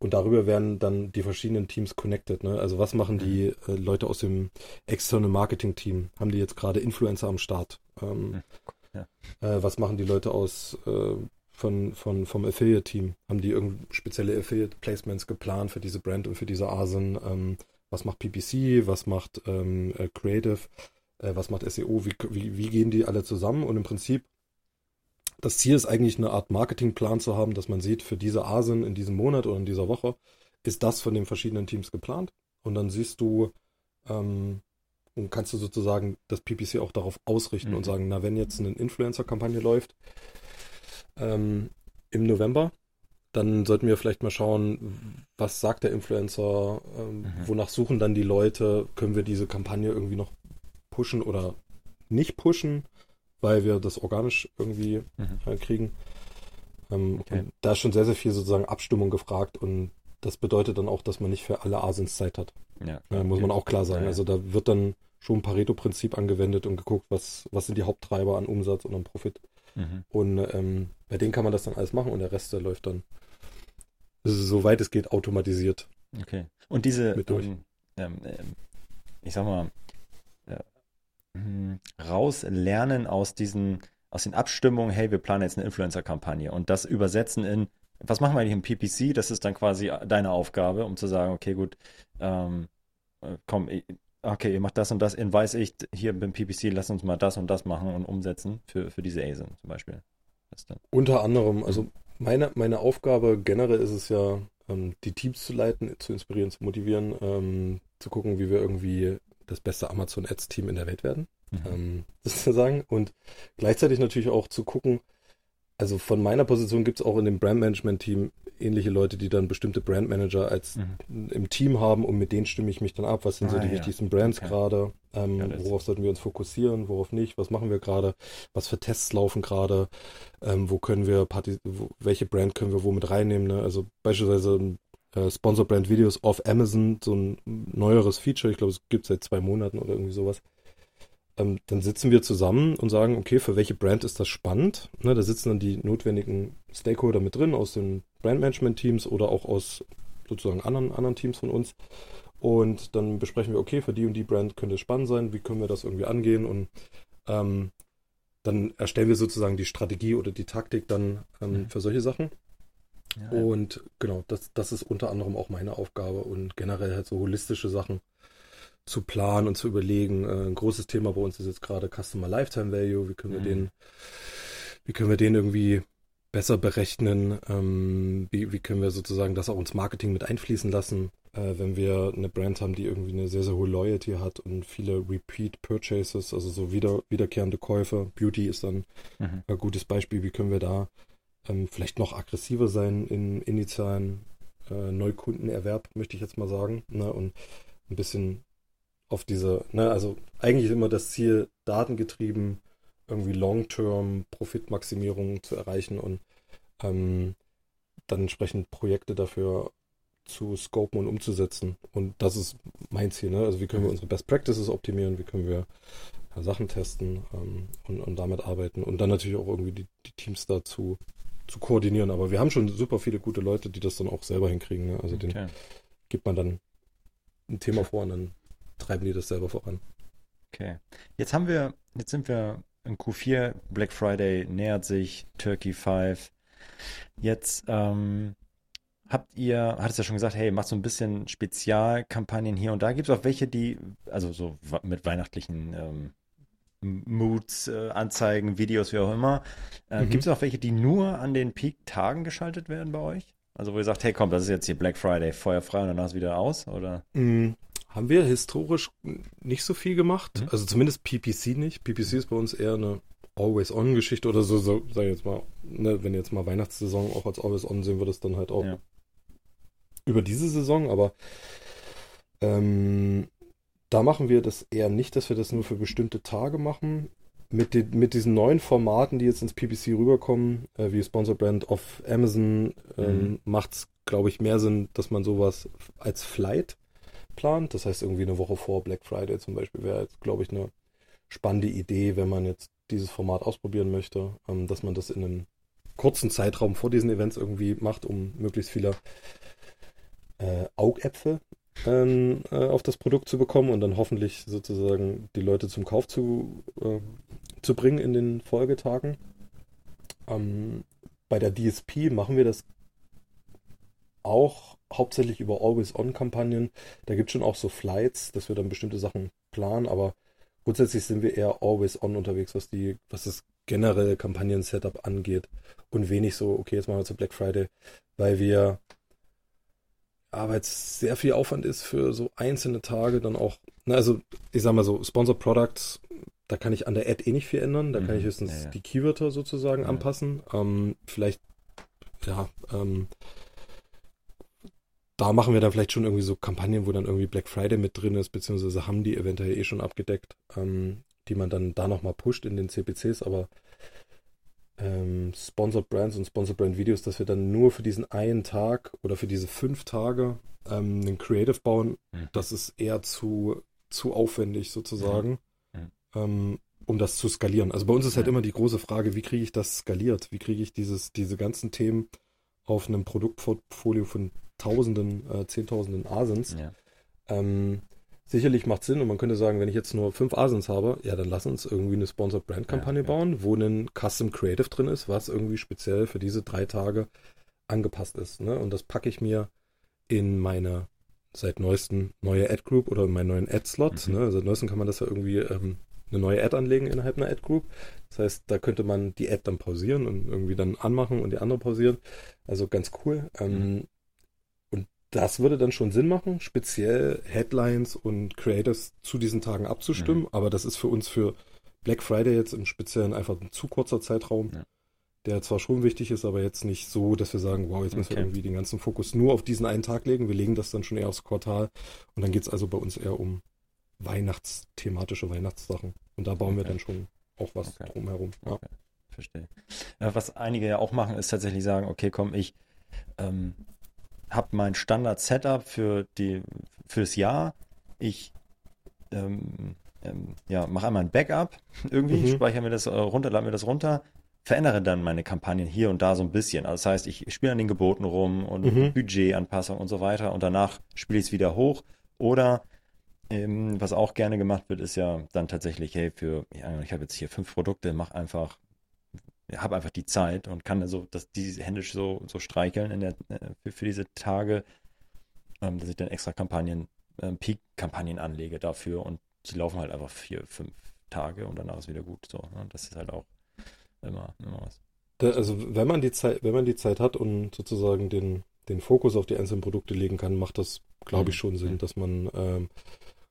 Und darüber werden dann die verschiedenen Teams connected. Ne? Also was machen die mhm. äh, Leute aus dem externen Marketing-Team? Haben die jetzt gerade Influencer am Start? Ähm, Ja. Äh, was machen die Leute aus äh, von, von, vom Affiliate-Team? Haben die irgendwie spezielle Affiliate-Placements geplant für diese Brand und für diese Asen? Was macht PPC? Was macht ähm, äh, Creative? Äh, was macht SEO? Wie, wie, wie gehen die alle zusammen? Und im Prinzip das Ziel ist eigentlich eine Art Marketingplan zu haben, dass man sieht, für diese Asen in diesem Monat oder in dieser Woche ist das von den verschiedenen Teams geplant. Und dann siehst du, ähm, und kannst du sozusagen das PPC auch darauf ausrichten mhm. und sagen, na, wenn jetzt eine Influencer-Kampagne läuft ähm, im November, dann sollten wir vielleicht mal schauen, was sagt der Influencer, ähm, mhm. wonach suchen dann die Leute, können wir diese Kampagne irgendwie noch pushen oder nicht pushen weil wir das organisch irgendwie mhm. Äh, kriegen. Ähm, okay. Da ist schon sehr, sehr viel sozusagen Abstimmung gefragt und das bedeutet dann auch, dass man nicht für alle Asins Zeit hat. Ja, äh, muss man auch klar. Ja, Also da wird dann schon ein Pareto-Prinzip angewendet und geguckt, was, was sind die Haupttreiber an Umsatz und an Profit. Mhm. Und ähm, bei denen kann man das dann alles machen und der Rest, der läuft dann, soweit es geht, automatisiert. Okay. Und diese, ähm, ähm, ähm, ich sag mal, hm, rauslernen aus diesen, aus den Abstimmungen, hey, wir planen jetzt eine Influencer-Kampagne und das übersetzen in, was machen wir eigentlich im PPC? Das ist dann quasi deine Aufgabe, um zu sagen, okay, gut, ähm, äh, komm, okay, ihr macht das und das, in weiß ich, hier beim PPC, lass uns mal das und das machen und umsetzen für, für diese ASIN zum Beispiel. Unter anderem, also meine, meine Aufgabe generell ist es ja, ähm, die Teams zu leiten, zu inspirieren, zu motivieren, ähm, zu gucken, wie wir irgendwie das beste Amazon Ads Team in der Welt werden, mhm. ähm, *laughs* sozusagen. Und gleichzeitig natürlich auch zu gucken, also von meiner Position gibt es auch in dem Brandmanagement-Team ähnliche Leute, die dann bestimmte Brandmanager als mhm. im Team haben und mit denen stimme ich mich dann ab. Was sind ah, so die ja. wichtigsten Brands okay. gerade? Ähm, ja, worauf sollten wir uns fokussieren? Worauf nicht? Was machen wir gerade? Was für Tests laufen gerade? Ähm, wo können wir Parti wo, welche Brand können wir wo mit reinnehmen? Ne? Also beispielsweise äh, Sponsor Brand Videos auf Amazon, so ein neueres Feature, ich glaube, es gibt seit zwei Monaten oder irgendwie sowas. Ähm, dann sitzen wir zusammen und sagen, okay, für welche Brand ist das spannend? Ne, da sitzen dann die notwendigen Stakeholder mit drin aus den Brandmanagement-Teams oder auch aus sozusagen anderen, anderen Teams von uns. Und dann besprechen wir, okay, für die und die Brand könnte es spannend sein, wie können wir das irgendwie angehen und ähm, dann erstellen wir sozusagen die Strategie oder die Taktik dann ähm, mhm. für solche Sachen. Ja, und genau, das, das ist unter anderem auch meine Aufgabe und generell halt so holistische Sachen zu planen und zu überlegen. Äh, ein großes Thema bei uns ist jetzt gerade Customer Lifetime Value. Wie können wir mhm. den, wie können wir den irgendwie besser berechnen? Ähm, wie, wie können wir sozusagen das auch ins Marketing mit einfließen lassen? Äh, wenn wir eine Brand haben, die irgendwie eine sehr, sehr hohe Loyalty hat und viele Repeat Purchases, also so wieder, wiederkehrende Käufe. Beauty ist dann mhm. ein gutes Beispiel. Wie können wir da ähm, vielleicht noch aggressiver sein im initialen äh, Neukundenerwerb, möchte ich jetzt mal sagen. Ne? Und ein bisschen auf diese, ne, also eigentlich immer das Ziel, datengetrieben irgendwie Long-Term Profitmaximierung zu erreichen und ähm, dann entsprechend Projekte dafür zu scopen und umzusetzen. Und das ist mein Ziel. Ne? Also wie können wir unsere Best Practices optimieren, wie können wir ja, Sachen testen ähm, und, und damit arbeiten und dann natürlich auch irgendwie die, die Teams dazu zu koordinieren. Aber wir haben schon super viele gute Leute, die das dann auch selber hinkriegen. Ne? Also okay. den gibt man dann ein Thema vor und dann treiben die das selber voran. Okay. Jetzt haben wir, jetzt sind wir in Q4, Black Friday nähert sich, Turkey 5. Jetzt ähm, habt ihr, hat es ja schon gesagt, hey, macht so ein bisschen Spezialkampagnen hier und da. Gibt es auch welche, die, also so mit weihnachtlichen ähm, Moods, äh, Anzeigen, Videos, wie auch immer. Äh, mhm. Gibt es auch welche, die nur an den Peak-Tagen geschaltet werden bei euch? Also wo ihr sagt, hey komm, das ist jetzt hier Black Friday, Feuer frei und danach ist wieder aus, oder? Mhm. Haben wir historisch nicht so viel gemacht. Mhm. Also zumindest PPC nicht. PPC ist bei uns eher eine Always-On-Geschichte oder so, so sag ich jetzt mal, ne, wenn jetzt mal Weihnachtssaison auch als Always-On sehen würdest, dann halt auch ja. Über diese Saison, aber ähm, da machen wir das eher nicht, dass wir das nur für bestimmte Tage machen. Mit, den, mit diesen neuen Formaten, die jetzt ins PPC rüberkommen, äh, wie Sponsor Brand auf Amazon, ähm, mhm. macht es, glaube ich, mehr Sinn, dass man sowas als Flight plant. Das heißt, irgendwie eine Woche vor Black Friday zum Beispiel wäre jetzt, glaube ich, eine spannende Idee, wenn man jetzt dieses Format ausprobieren möchte, ähm, dass man das in einem kurzen Zeitraum vor diesen Events irgendwie macht, um möglichst viele äh, Augäpfel ähm, äh, auf das Produkt zu bekommen und dann hoffentlich sozusagen die Leute zum Kauf zu, äh, zu bringen in den Folgetagen. Ähm, bei der DSP machen wir das auch hauptsächlich über Always-On-Kampagnen. Da gibt es schon auch so Flights, dass wir dann bestimmte Sachen planen, aber grundsätzlich sind wir eher Always-On unterwegs, was die, was das generelle Kampagnen-Setup angeht. Und wenig so, okay, jetzt machen wir zu Black Friday, weil wir aber jetzt sehr viel Aufwand ist für so einzelne Tage dann auch, na, also ich sag mal so, Sponsor Products, da kann ich an der Ad eh nicht viel ändern, da mhm. kann ich mhm. höchstens ja, ja. die Keywörter sozusagen ja. anpassen. Ähm, vielleicht, ja, ähm, da machen wir dann vielleicht schon irgendwie so Kampagnen, wo dann irgendwie Black Friday mit drin ist, beziehungsweise haben die eventuell eh schon abgedeckt, ähm, die man dann da nochmal pusht in den CPCs, aber ähm, Sponsored Brands und Sponsored Brand Videos, dass wir dann nur für diesen einen Tag oder für diese fünf Tage ähm, einen Creative bauen, mhm. das ist eher zu, zu aufwendig sozusagen, mhm. ähm, um das zu skalieren. Also bei uns ist halt immer die große Frage, wie kriege ich das skaliert? Wie kriege ich dieses, diese ganzen Themen auf einem Produktportfolio von Tausenden, äh, Zehntausenden Asens? Ja. Ähm, Sicherlich macht Sinn und man könnte sagen, wenn ich jetzt nur fünf Asins habe, ja, dann lass uns irgendwie eine Sponsored Brand Kampagne ja, bauen, wo ein Custom Creative drin ist, was irgendwie speziell für diese drei Tage angepasst ist. Ne? Und das packe ich mir in meine seit neuesten neue Ad Group oder in meinen neuen Ad Slot. Mhm. Ne? Seit neuestem kann man das ja irgendwie ähm, eine neue Ad anlegen innerhalb einer Ad Group. Das heißt, da könnte man die Ad dann pausieren und irgendwie dann anmachen und die andere pausieren. Also ganz cool. Ähm, mhm das würde dann schon Sinn machen, speziell Headlines und Creators zu diesen Tagen abzustimmen. Mhm. Aber das ist für uns für Black Friday jetzt im Speziellen einfach ein zu kurzer Zeitraum, ja. der zwar schon wichtig ist, aber jetzt nicht so, dass wir sagen, wow, jetzt müssen wir irgendwie den ganzen Fokus nur auf diesen einen Tag legen. Wir legen das dann schon eher aufs Quartal. Und dann geht es also bei uns eher um Weihnachtsthematische Weihnachtssachen. Und da bauen okay. wir dann schon auch was okay. drumherum. Ja. Okay. Verstehe. Ja, was einige ja auch machen, ist tatsächlich sagen, okay, komm, ich ähm, habe mein Standard-Setup für die fürs Jahr. Ich ähm, ähm, ja, mache einmal ein Backup *laughs* irgendwie, mhm. speichere mir das äh, runter, lade mir das runter, verändere dann meine Kampagnen hier und da so ein bisschen. Also das heißt, ich spiele an den Geboten rum und mhm. Budgetanpassung und so weiter und danach spiele ich es wieder hoch. Oder ähm, was auch gerne gemacht wird, ist ja dann tatsächlich, hey, für, ich habe jetzt hier fünf Produkte, mach einfach habe einfach die Zeit und kann also das, die händisch so, so streicheln in der, äh, für, für diese Tage, ähm, dass ich dann extra Kampagnen, ähm, Peak-Kampagnen anlege dafür und die laufen halt einfach vier, fünf Tage und danach ist wieder gut. So, ne? Das ist halt auch immer, immer was. Da, also wenn man die Zeit, wenn man die Zeit hat und sozusagen den, den Fokus auf die einzelnen Produkte legen kann, macht das, glaube ich, mhm. schon Sinn, mhm. dass man ähm,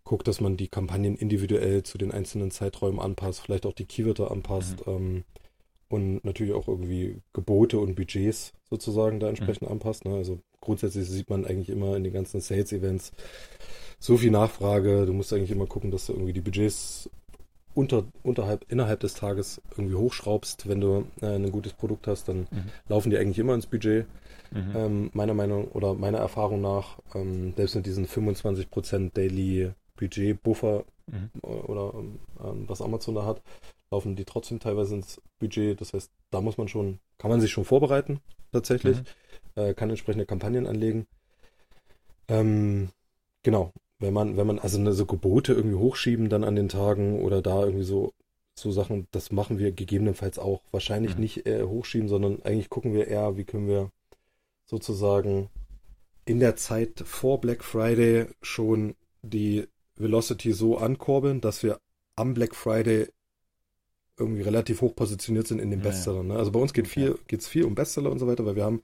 guckt, dass man die Kampagnen individuell zu den einzelnen Zeiträumen anpasst, vielleicht auch die Keywörter anpasst. Mhm. Ähm, und natürlich auch irgendwie Gebote und Budgets sozusagen da entsprechend mhm. anpasst. Ne? Also grundsätzlich sieht man eigentlich immer in den ganzen Sales-Events so viel Nachfrage. Du musst eigentlich immer gucken, dass du irgendwie die Budgets unter, unterhalb, innerhalb des Tages irgendwie hochschraubst. Wenn du äh, ein gutes Produkt hast, dann mhm. laufen die eigentlich immer ins Budget. Mhm. Ähm, meiner Meinung oder meiner Erfahrung nach, ähm, selbst mit diesen 25% Daily Budget Buffer mhm. oder ähm, was Amazon da hat, laufen die trotzdem teilweise ins Budget. Das heißt, da muss man schon, kann man sich schon vorbereiten, tatsächlich. Mhm. Äh, kann entsprechende Kampagnen anlegen. Ähm, genau. Wenn man, wenn man also eine, so Gebote irgendwie hochschieben dann an den Tagen oder da irgendwie so, so Sachen, das machen wir gegebenenfalls auch. Wahrscheinlich mhm. nicht äh, hochschieben, sondern eigentlich gucken wir eher, wie können wir sozusagen in der Zeit vor Black Friday schon die Velocity so ankurbeln, dass wir am Black Friday irgendwie relativ hoch positioniert sind in den Bestsellern. Ne? Also bei uns geht viel, geht's viel um Bestseller und so weiter, weil wir haben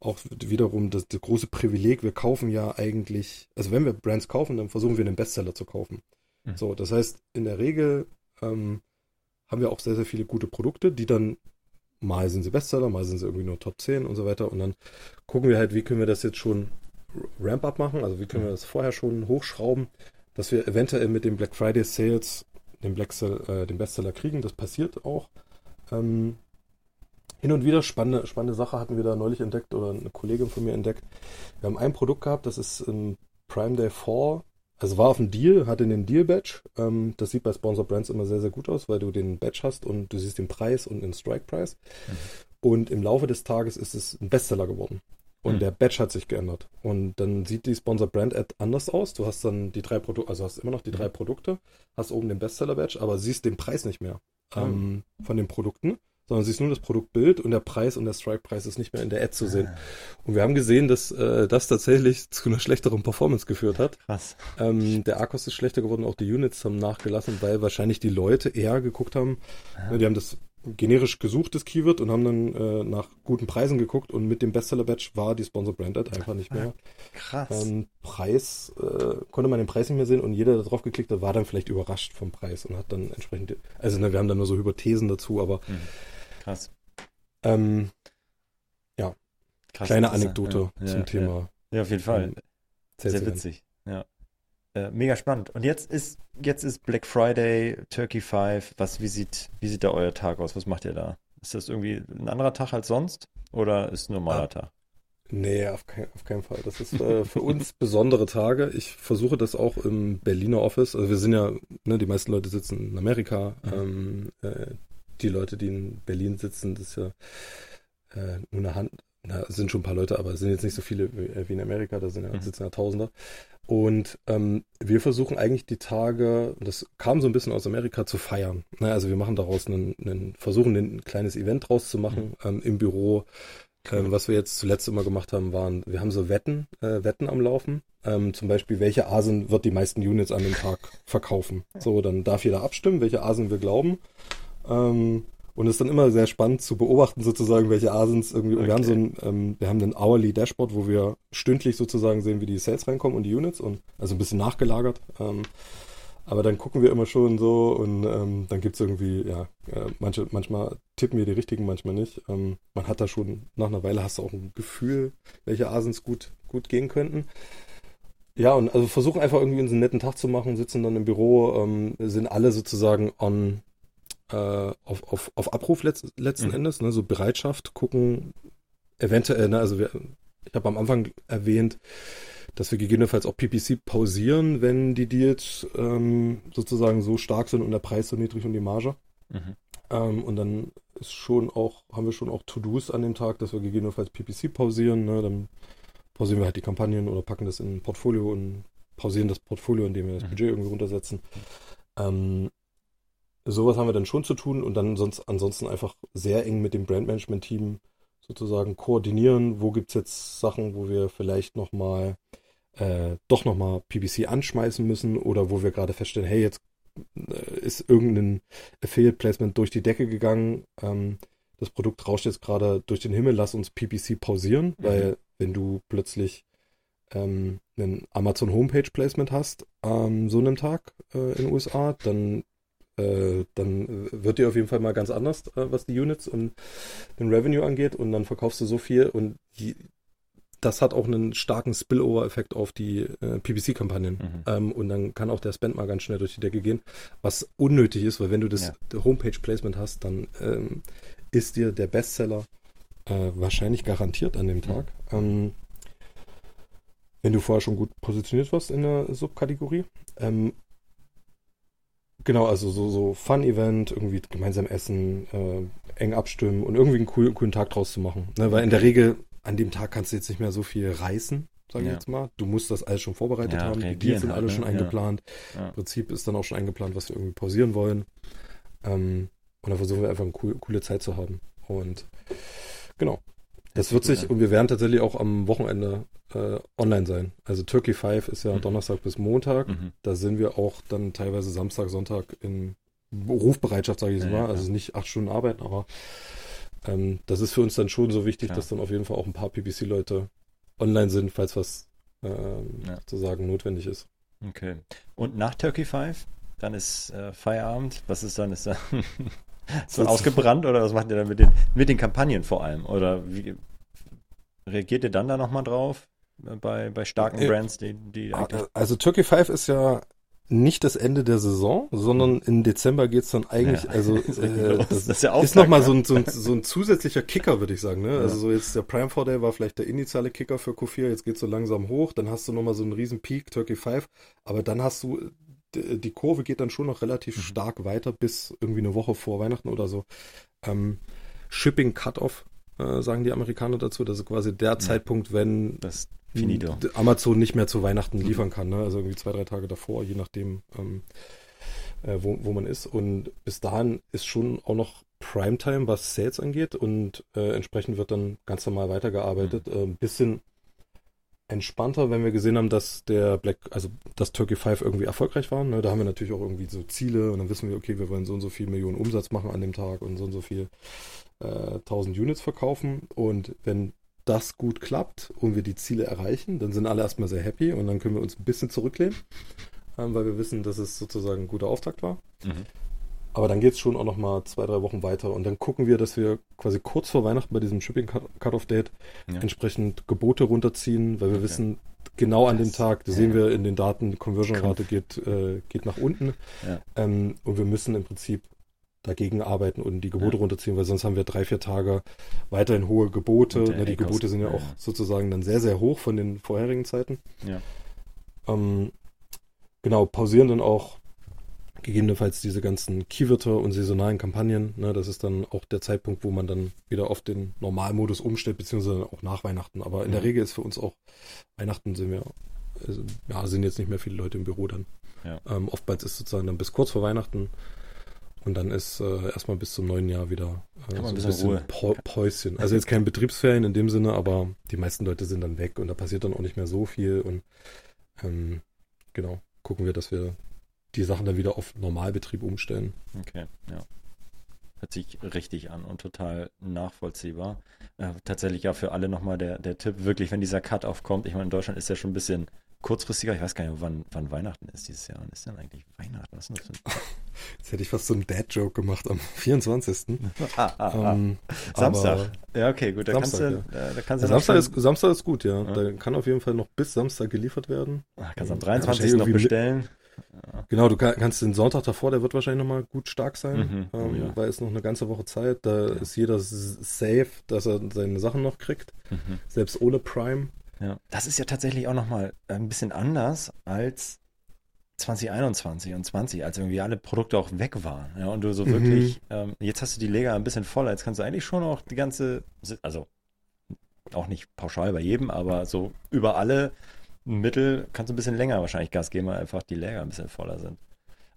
auch wiederum das, das, große Privileg, wir kaufen ja eigentlich, also wenn wir Brands kaufen, dann versuchen wir einen Bestseller zu kaufen. Mhm. So, das heißt, in der Regel ähm, haben wir auch sehr, sehr viele gute Produkte, die dann mal sind sie Bestseller, mal sind sie irgendwie nur Top 10 und so weiter. Und dann gucken wir halt, wie können wir das jetzt schon Ramp-up machen, also wie können wir mhm. das vorher schon hochschrauben, dass wir eventuell mit dem Black Friday Sales den, Blacksell, äh, den Bestseller kriegen. Das passiert auch. Ähm, hin und wieder spannende, spannende Sache hatten wir da neulich entdeckt oder eine Kollegin von mir entdeckt. Wir haben ein Produkt gehabt, das ist im Prime Day 4, also war auf dem Deal, hatte den Deal-Badge. Ähm, das sieht bei Sponsor Brands immer sehr, sehr gut aus, weil du den Badge hast und du siehst den Preis und den Strike-Preis. Mhm. Und im Laufe des Tages ist es ein Bestseller geworden. Und mhm. der Badge hat sich geändert. Und dann sieht die Sponsor Brand Ad anders aus. Du hast dann die drei Produkte, also hast immer noch die drei Produkte, hast oben den Bestseller Badge, aber siehst den Preis nicht mehr. ähm, oh. von den Produkten sondern siehst nur das Produktbild und der Preis und der Strike-Preis ist nicht mehr in der Ad zu sehen. Ah. Und wir haben gesehen, dass äh, das tatsächlich *laughs* zu einer schlechteren Performance geführt hat. Krass. Ähm, der Akkus ist schlechter geworden, auch die Units haben nachgelassen, weil wahrscheinlich die Leute eher geguckt haben, ja. Ne, die haben das generisch gesucht, das Keyword, und haben dann äh, nach guten Preisen geguckt und mit dem Bestseller-Badge war die Sponsor Brand Ad einfach nicht mehr. Krass. Ähm, Preis, äh, konnte man den Preis nicht mehr sehen und jeder, der drauf geklickt hat, war dann vielleicht überrascht vom Preis und hat dann entsprechend, also ne, wir haben dann nur so Hypothesen dazu, aber mhm Krass. Ähm, ja. Krass, Kleine Anekdote ja, zum ja, Thema. Ja. auf jeden Fall. Ähm, sehr, sehr witzig. Ja. Äh, mega spannend. Und jetzt ist, jetzt ist Black Friday, Turkey 5. Was, wie sieht, wie sieht da euer Tag aus? Was macht ihr da? Ist das irgendwie ein anderer Tag als sonst? Oder ist ein normaler ah. Tag? Nee, auf, kein, auf keinen Fall. Das ist äh, für uns *laughs* besondere Tage. Ich versuche das auch im Berliner Office. Also wir sind ja, ne, die meisten Leute sitzen in Amerika. Mhm. Ähm, äh, die Leute, die in Berlin sitzen, das ist ja äh, nur eine Hand, na, sind schon ein paar Leute, aber es sind jetzt nicht so viele wie, äh, in Amerika, da sind ja, mhm. sitzen ja Tausender. Und ähm, wir versuchen eigentlich die Tage, das kam so ein bisschen aus Amerika, zu feiern. Na, also wir machen daraus einen, einen versuchen ein kleines Event draus zu machen mhm. ähm, im Büro. Ähm, was wir jetzt zuletzt immer gemacht haben, waren, wir haben so Wetten, äh, Wetten am Laufen. Ähm, zum Beispiel, welche Asen wird die meisten Units an dem Tag verkaufen. So, dann darf jeder abstimmen, welche Asen wir glauben. Ähm, und es ist dann immer sehr spannend zu beobachten, sozusagen, welche Asins irgendwie. Okay. Und wir haben so ein, ähm, wir haben ein Hourly Dashboard, wo wir stündlich sozusagen sehen, wie die Sales reinkommen und die Units und also ein bisschen nachgelagert. Ähm, aber dann gucken wir immer schon so und ähm, dann gibt's irgendwie, ja, äh, manche, manchmal tippen wir die richtigen, manchmal nicht. Ähm, man hat da schon, nach einer Weile hast du auch ein Gefühl, welche Asins gut, gut gehen könnten. Ja, und also versuchen einfach irgendwie einen netten Tag zu machen, sitzen dann im Büro, ähm, sind alle sozusagen on, äh, auf, auf, auf Abruf letzt, letzten mhm. Endes, ne, so Bereitschaft, gucken, eventuell, ne, also wir, ich habe am Anfang erwähnt, dass wir gegebenenfalls auch PPC pausieren, wenn die Deals ähm, sozusagen so stark sind und der Preis so niedrig und die Marge. Mhm. Ähm, und dann ist schon auch, haben wir schon auch To-Dos an dem Tag, dass wir gegebenenfalls PPC pausieren. Ne? Dann pausieren wir halt die Kampagnen oder packen das in ein Portfolio und pausieren das Portfolio, indem wir das mhm. Budget irgendwie runtersetzen. Ähm, sowas haben wir dann schon zu tun und dann sonst ansonsten einfach sehr eng mit dem Brandmanagement-Team sozusagen koordinieren. Wo gibt es jetzt Sachen, wo wir vielleicht nochmal äh, doch nochmal PPC anschmeißen müssen oder wo wir gerade feststellen, hey, jetzt äh, ist irgendein Affiliate Placement durch die Decke gegangen. Ähm, das Produkt rauscht jetzt gerade durch den Himmel, lass uns PPC pausieren, mhm. weil wenn du plötzlich ähm, einen Amazon Homepage Placement hast an so einem Tag äh, in den USA, dann äh, dann wird dir auf jeden Fall mal ganz anders, äh, was die Units und den Revenue angeht und dann verkaufst du so viel und die, das hat auch einen starken Spillover-Effekt auf die äh, PPC-Kampagnen. Mhm. Ähm, und dann kann auch der Spend mal ganz schnell durch die Decke gehen, was unnötig ist, weil wenn du das ja. Homepage-Placement hast, dann ähm, ist dir der Bestseller äh, wahrscheinlich garantiert an dem Tag. Mhm. Ähm, wenn du vorher schon gut positioniert warst in der Subkategorie. Genau, also so, so Fun-Event, irgendwie gemeinsam essen, äh, eng abstimmen und irgendwie einen coolen, coolen Tag draus zu machen. Ne? Weil in der Regel an dem Tag kannst du jetzt nicht mehr so viel reißen, sage ich ja. jetzt mal. Du musst das alles schon vorbereitet ja, haben, die Deals sind halt, alle ne? schon eingeplant. Ja. Im Prinzip ist dann auch schon eingeplant, was wir irgendwie pausieren wollen. Ähm, und dann versuchen wir einfach eine cool, coole Zeit zu haben. Und genau, das wird sich, und wir werden tatsächlich auch am Wochenende äh, online sein. Also Turkey 5 ist ja mhm. Donnerstag bis Montag. Mhm. Da sind wir auch dann teilweise Samstag, Sonntag in Rufbereitschaft, sage ich ja, mal. Ja, also nicht acht Stunden arbeiten, aber ähm, das ist für uns dann schon so wichtig, ja. dass dann auf jeden Fall auch ein paar PPC-Leute online sind, falls was ähm, sozusagen notwendig ist. Okay. Und nach Turkey 5? Dann ist äh, Feierabend. Was ist dann? Ist da *laughs* Ist man *laughs* ausgebrannt oder was macht ihr dann mit den, mit den Kampagnen vor allem? Oder wie reagiert ihr dann da nochmal drauf? Äh, bei, bei starken äh, Brands, die, die ah, Also Turkey 5 ist ja nicht das Ende der Saison, sondern im Dezember geht's dann eigentlich, ja. also *laughs* äh, das, das, ist, ja ist nochmal so ein, so, ein, so ein zusätzlicher Kicker, würde ich sagen. Ne? Ja. Also so jetzt der Prime 4 Day war vielleicht der initiale Kicker für Q4, jetzt geht's so langsam hoch, dann hast du nochmal so einen riesen Peak, Turkey 5, aber dann hast du die Kurve geht dann schon noch relativ mhm. stark weiter bis irgendwie eine Woche vor Weihnachten oder so. Ähm, Shipping Cutoff, äh, sagen die Amerikaner dazu. Das ist quasi der ja. Zeitpunkt, wenn Amazon nicht mehr zu Weihnachten mhm. liefern kann. Ne? Also irgendwie zwei, drei Tage davor, je nachdem, ähm, äh, wo, wo man ist. Und bis dahin ist schon auch noch Primetime, was Sales angeht. Und äh, entsprechend wird dann ganz normal weitergearbeitet. Ein mhm. bisschen entspannter, wenn wir gesehen haben, dass der Black, also das Turkey 5 irgendwie erfolgreich war. Ne? Da haben wir natürlich auch irgendwie so Ziele und dann wissen wir, okay, wir wollen so und so viel Millionen Umsatz machen an dem Tag und so und so viel äh, 1000 Units verkaufen. Und wenn das gut klappt und wir die Ziele erreichen, dann sind alle erstmal sehr happy und dann können wir uns ein bisschen zurücklehnen, äh, weil wir wissen, dass es sozusagen ein guter Auftakt war. Mhm. Aber dann geht es schon auch noch mal zwei, drei Wochen weiter und dann gucken wir, dass wir quasi kurz vor Weihnachten bei diesem Shipping Cut-Off-Date ja. entsprechend Gebote runterziehen, weil wir okay. wissen, genau an dem Tag, das ja. sehen wir in den Daten, Conversion-Rate geht, äh, geht nach unten. Ja. Ähm, und wir müssen im Prinzip dagegen arbeiten und die Gebote runterziehen, weil sonst haben wir drei, vier Tage weiterhin hohe Gebote. Na, die Gebote sind ja auch sozusagen dann sehr, sehr hoch von den vorherigen Zeiten. Ja. Ähm, genau, pausieren dann auch gegebenenfalls diese ganzen Keywörter und saisonalen Kampagnen. Ne, das ist dann auch der Zeitpunkt, wo man dann wieder auf den Normalmodus umstellt, beziehungsweise auch nach Weihnachten. Aber in mhm. der Regel ist für uns auch Weihnachten sind wir, also, ja, sind jetzt nicht mehr viele Leute im Büro dann. Ja. Ähm, oftmals ist sozusagen dann bis kurz vor Weihnachten und dann ist äh, erstmal bis zum neuen Jahr wieder äh, so ein bisschen, bisschen Päuschen. Also jetzt kein Betriebsferien in dem Sinne, aber die meisten Leute sind dann weg und da passiert dann auch nicht mehr so viel und ähm, genau, gucken wir, dass wir die Sachen dann wieder auf Normalbetrieb umstellen. Okay, ja. Hört sich richtig an und total nachvollziehbar. Äh, tatsächlich ja für alle nochmal der, der Tipp, wirklich, wenn dieser Cut aufkommt, ich meine, in Deutschland ist ja schon ein bisschen kurzfristiger, ich weiß gar nicht, wann, wann Weihnachten ist dieses Jahr. Wann ist denn eigentlich Weihnachten? Was ist das für ein *laughs* Jetzt hätte ich fast so einen Dad-Joke gemacht am 24. ah, ah, ah. Ähm, Samstag. Ja, okay, gut. Da Samstag, kannst du, ja. da kannst du Samstag, ist, Samstag ist gut, ja. ja. Da kann auf jeden Fall noch bis Samstag geliefert werden. Ach, kannst am 23. noch bestellen. Genau, du kannst den Sonntag davor, der wird wahrscheinlich nochmal gut stark sein, mhm. ähm, oh, ja. weil es noch eine ganze Woche Zeit, da ja. ist jeder safe, dass er seine Sachen noch kriegt, mhm. selbst ohne Prime. Ja, das ist ja tatsächlich auch nochmal ein bisschen anders als 2021 und 20, als irgendwie alle Produkte auch weg waren. Ja, und du so wirklich, mhm. ähm, jetzt hast du die Lega ein bisschen voller, jetzt kannst du eigentlich schon auch die ganze, also auch nicht pauschal bei jedem, aber so über alle Mittel kannst du ein bisschen länger wahrscheinlich Gas geben, weil einfach die Läger ein bisschen voller sind.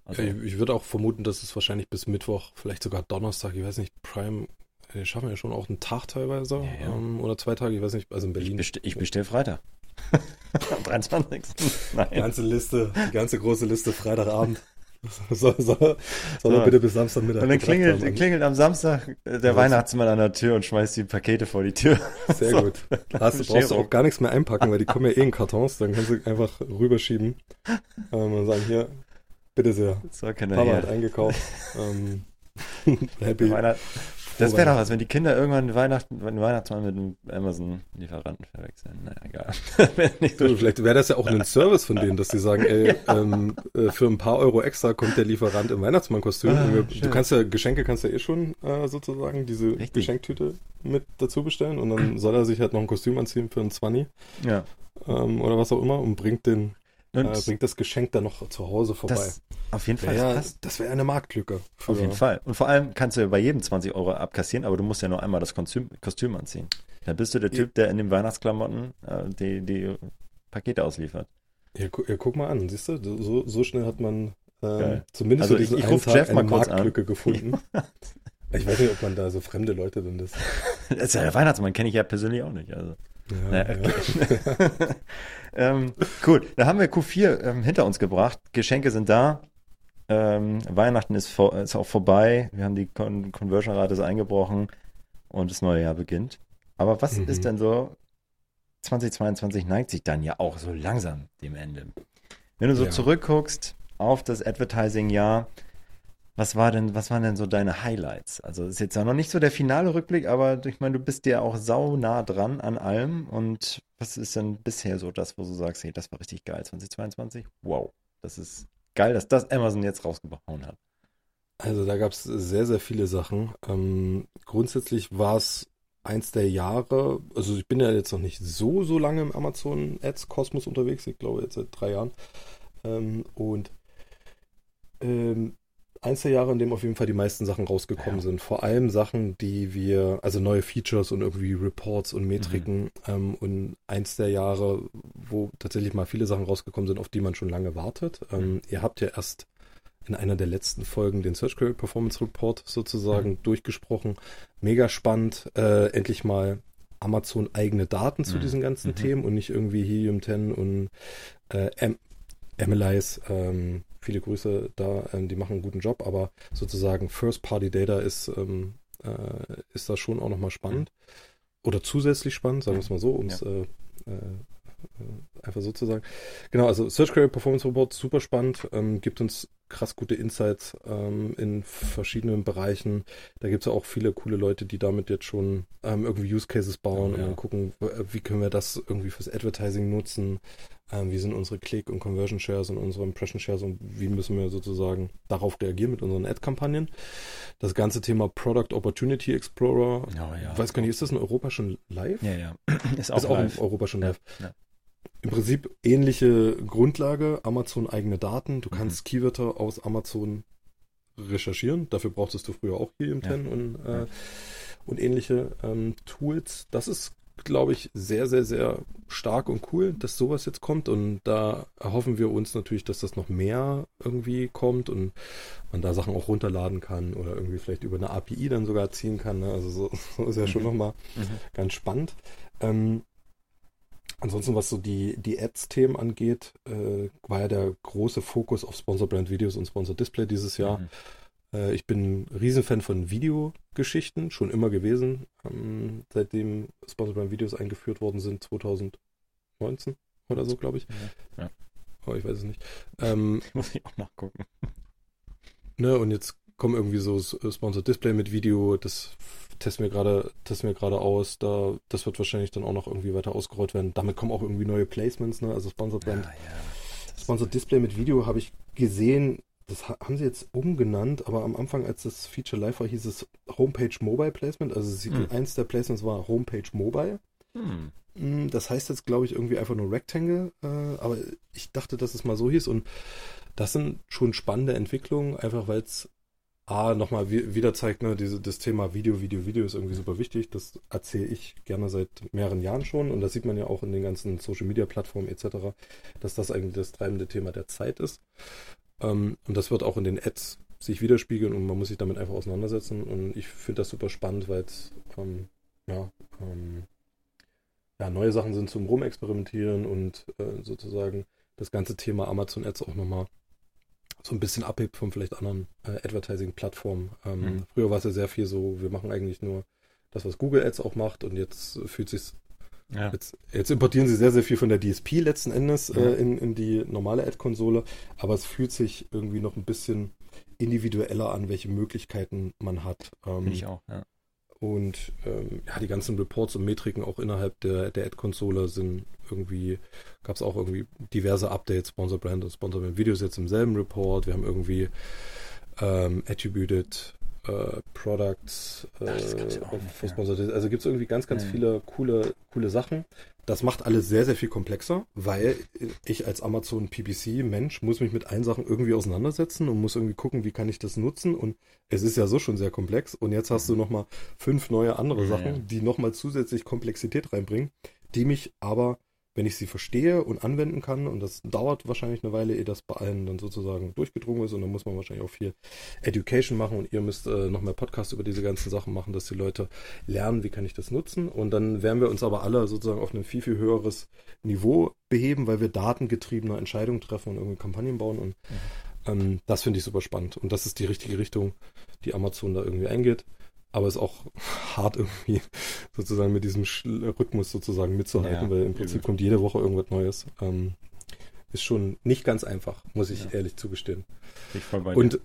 Also, ich, ich würde auch vermuten, dass es wahrscheinlich bis Mittwoch, vielleicht sogar Donnerstag, ich weiß nicht, Prime, die schaffen ja schon auch einen Tag teilweise ja, ja. Ähm, oder zwei Tage, ich weiß nicht, also in Berlin. Ich, bestell, ich bestelle Freitag. *laughs* Am 23. Nein. Die ganze Liste, die ganze große Liste Freitagabend. Soll, soll, soll er bitte bis Samstagmittag. Und dann klingelt, haben. klingelt am Samstag der Weihnachtsmann an der Tür und schmeißt die Pakete vor die Tür. *laughs* Sehr so. gut. Hast, brauchst du auch gar nichts mehr einpacken, weil die kommen ja eh in Kartons. Dann kannst du einfach rüberschieben ähm, und sagen, hier, bitte sehr. So, Papa hat eingekauft. Ähm, *laughs* happy. Weihnacht, das wäre doch was, wenn die Kinder irgendwann Weihnachten, wenn Weihnachtsmann mit einem Amazon-Lieferanten verwechseln. Naja, egal. *laughs* so du, vielleicht wäre das ja auch ein Service von denen, dass die sagen, ey, *laughs* ja. ähm, äh, für ein paar Euro extra kommt der Lieferant im Weihnachtsmann-Kostüm. Ah, du kannst ja, Geschenke kannst ja eh schon äh, sozusagen diese Richtig. Geschenktüte mit dazu bestellen und dann soll er sich halt noch ein Kostüm anziehen für einen Zwanni. Ja. Ähm, oder was auch immer und bringt den äh, bringt das Geschenk dann noch zu Hause vorbei. Das, auf jeden Fall. Ja, das wäre eine Marktlücke. Für, auf jeden Fall. Und vor allem kannst du bei jedem 20 Euro abkassieren, aber du musst ja nur einmal das Kostüm, Kostüm anziehen. Dann bist du der Typ, der in den Weihnachtsklamotten äh, die, die Pakete ausliefert. Ja, gu ja, guck mal an, siehst du, so, so schnell hat man äh, zumindest also diesen ich, ich Tag eine Marktlücke an. gefunden. *laughs* ich weiß nicht, ob man da so fremde Leute drin ist. Das ist ja der Weihnachtsmann, kenne ich ja persönlich auch nicht. Also. Ja, ja, okay. ja. *laughs* *laughs* ähm, cool, da haben wir Q4 ähm, hinter uns gebracht. Geschenke sind da. Ähm, Weihnachten ist, vor, ist, auch vorbei. Wir haben die Con Conversion-Rate eingebrochen und das neue Jahr beginnt. Aber was mhm. ist denn so? 2022 neigt sich dann ja auch so langsam dem Ende. Wenn du so zurückguckst auf das Advertising-Jahr, was war denn, was waren denn so deine Highlights? Also ist jetzt ja noch nicht so der finale Rückblick, aber ich meine, du bist ja auch sau nah dran an allem. Und was ist denn bisher so das, wo du sagst, hey, das war richtig geil 2022? Wow, das ist geil, dass das Amazon jetzt rausgehauen hat. Also da gab es sehr, sehr viele Sachen. Ähm, grundsätzlich war es eins der Jahre, also ich bin ja jetzt noch nicht so, so lange im Amazon Ads Kosmos unterwegs, ich glaube jetzt seit drei Jahren. Ähm, und ähm, eins der Jahre, in dem auf jeden Fall die meisten Sachen rausgekommen ja. sind. Vor allem Sachen, die wir, also neue Features und irgendwie Reports und Metriken. Mhm. Ähm, und eins der Jahre, wo tatsächlich mal viele Sachen rausgekommen sind, auf die man schon lange wartet. Ähm, mhm. Ihr habt ja erst in einer der letzten Folgen den Search Query Performance Report sozusagen mhm. durchgesprochen. Mega spannend, äh, endlich mal Amazon eigene Daten zu mhm. diesen ganzen mhm. Themen und nicht irgendwie Helium 10 und äh, MLIs. Ähm, viele Grüße da, ähm, die machen einen guten Job, aber sozusagen First-Party-Data ist, ähm, äh, ist da schon auch nochmal spannend. Mhm. Oder zusätzlich spannend, sagen wir es mal so, um es ja. äh, äh einfach so zu sagen. Genau, also Search Query Performance Report, super spannend, ähm, gibt uns krass gute Insights ähm, in verschiedenen Bereichen. Da gibt es auch viele coole Leute, die damit jetzt schon ähm, irgendwie Use Cases bauen ja. und dann gucken, wie können wir das irgendwie fürs Advertising nutzen, ähm, wie sind unsere Click- und Conversion Shares und unsere Impression Shares und wie müssen wir sozusagen darauf reagieren mit unseren Ad-Kampagnen. Das ganze Thema Product Opportunity Explorer, oh, ja. weiß gar nicht, ist das in Europa schon live? Ja, ja. *clears throat* Ist auch, ist auch in Europa schon live. Ja im Prinzip ähnliche Grundlage, Amazon eigene Daten. Du kannst mhm. Keywörter aus Amazon recherchieren. Dafür brauchtest du früher auch Helium 10 ja. und, äh, und ähnliche ähm, Tools. Das ist, glaube ich, sehr, sehr, sehr stark und cool, dass sowas jetzt kommt. Und da erhoffen wir uns natürlich, dass das noch mehr irgendwie kommt und man da Sachen auch runterladen kann oder irgendwie vielleicht über eine API dann sogar ziehen kann. Ne? Also so, *laughs* so, ist ja schon mhm. nochmal mhm. ganz spannend. Ähm, Ansonsten, was so die, die Ads-Themen angeht, äh, war ja der große Fokus auf Sponsor Brand Videos und Sponsor Display dieses Jahr. Mhm. Äh, ich bin ein Riesenfan von Videogeschichten, schon immer gewesen, ähm, seitdem Sponsor Brand Videos eingeführt worden sind, 2019 oder so, glaube ich. Ja. ja. Aber ich weiß es nicht. *laughs* Ähm, Muss ich auch nachgucken. *laughs* Ne, und jetzt kommen irgendwie so Sponsor Display mit Video, das testen wir gerade, testen wir gerade aus. Da, das wird wahrscheinlich dann auch noch irgendwie weiter ausgerollt werden. Damit kommen auch irgendwie neue Placements, ne? Also Sponsored Band. Ja, ja. Sponsored Display mit Video habe ich gesehen. Das haben sie jetzt umgenannt, aber am Anfang, als das Feature live war, hieß es Homepage Mobile Placement. Also sie, hm. eins der Placements war Homepage Mobile. Hm. hm das heißt jetzt, glaube ich, irgendwie einfach nur Rectangle, äh, aber ich dachte, dass es mal so hieß und das sind schon spannende Entwicklungen, einfach weil es A, nochmal wieder zeigt, ne, diese, das Thema Video, Video, Video ist irgendwie super wichtig. Das erzähle ich gerne seit mehreren Jahren schon und das sieht man ja auch in den ganzen Social Media Plattformen etc., dass das eigentlich das treibende Thema der Zeit ist. Ähm, und das wird auch in den Ads sich widerspiegeln und man muss sich damit einfach auseinandersetzen. Und ich finde das super spannend, weil es ähm, ja, ähm, ja, neue Sachen sind zum Rumexperimentieren und äh, sozusagen das ganze Thema Amazon Ads auch nochmal so ein bisschen abhebt von vielleicht anderen äh, Advertising-Plattformen. Ähm, mhm. Früher war es ja sehr viel so, wir machen eigentlich nur das, was Google Ads auch macht und jetzt fühlt sich ja. Jetzt, jetzt, importieren sie sehr, sehr viel von der DSP letzten Endes äh, in, in die normale Ad-Konsole, aber es fühlt sich irgendwie noch ein bisschen individueller an, welche Möglichkeiten man hat. Ähm, ich auch, ja. Und ähm, ja, die ganzen Reports und Metriken auch innerhalb der, der Ad-Konsole sind irgendwie, gab es auch irgendwie diverse Updates, Sponsor Brand und Sponsor Brand Videos jetzt im selben Report. Wir haben irgendwie ähm, Attributed äh, Products äh, Also gibt es irgendwie ganz, ganz ja. viele coole, coole Sachen. Das macht alles sehr, sehr viel komplexer, weil ich als Amazon PPC Mensch muss mich mit allen Sachen irgendwie auseinandersetzen und muss irgendwie gucken, wie kann ich das nutzen. Und es ist ja so schon sehr komplex. Und jetzt hast du mhm. nochmal fünf neue andere Sachen, ja, ja. die nochmal zusätzlich Komplexität reinbringen, die mich aber wenn ich sie verstehe und anwenden kann, und das dauert wahrscheinlich eine Weile, ehe das bei allen dann sozusagen durchgedrungen ist, und dann muss man wahrscheinlich auch viel Education machen und ihr müsst äh, noch mehr Podcasts über diese ganzen Sachen machen, dass die Leute lernen, wie kann ich das nutzen. Und dann werden wir uns aber alle sozusagen auf ein viel, viel höheres Niveau beheben, weil wir datengetriebene Entscheidungen treffen und irgendwie Kampagnen bauen. Und mhm. ähm, das finde ich super spannend. Und das ist die richtige Richtung, die Amazon da irgendwie eingeht aber es ist auch hart irgendwie *laughs* sozusagen mit diesem Rhythmus sozusagen mitzuhalten, ja, weil im Prinzip übel. kommt jede Woche irgendwas Neues. Ähm, ist schon nicht ganz einfach, muss ich ja. ehrlich zugestehen. Und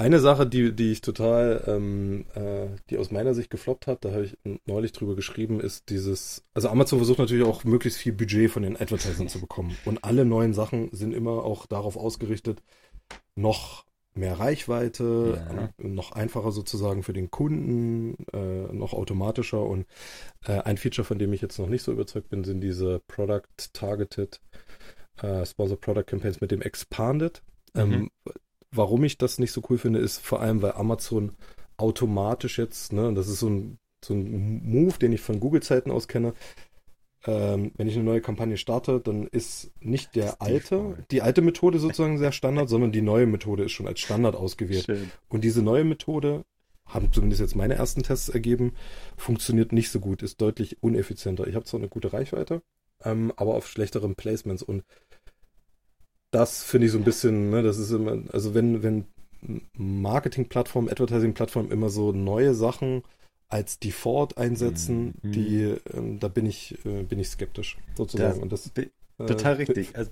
eine Sache, die, die ich total, ähm, äh, die aus meiner Sicht gefloppt hat, da habe ich neulich drüber geschrieben, ist dieses, also Amazon versucht natürlich auch möglichst viel Budget von den Advertisern zu bekommen. Und alle neuen Sachen sind immer auch darauf ausgerichtet, noch mehr Reichweite, ja. noch einfacher sozusagen für den Kunden, äh, noch automatischer. Und äh, ein Feature, von dem ich jetzt noch nicht so überzeugt bin, sind diese Product Targeted äh, Sponsor Product Campaigns mit dem Expanded. Ähm, mhm. warum ich das nicht so cool finde, ist vor allem, weil Amazon automatisch jetzt, ne, das ist so ein, so ein Move, den ich von Google-Zeiten aus kenne, ähm, wenn ich eine neue Kampagne starte, dann ist nicht der alte, die alte Methode sozusagen sehr Standard, sondern die neue Methode ist schon als Standard ausgewählt. Schön. Und diese neue Methode haben zumindest jetzt meine ersten Tests ergeben, funktioniert nicht so gut, ist deutlich uneffizienter. Ich habe zwar eine gute Reichweite, ähm, aber auf schlechteren Placements und das finde ich so ein bisschen, ne, das ist immer, also wenn, wenn Marketing-Plattformen, Advertising-Plattformen immer so neue Sachen als Default einsetzen, mhm. die, ähm, da bin ich, äh, bin ich skeptisch, sozusagen. Das, und das, äh, total richtig. Also,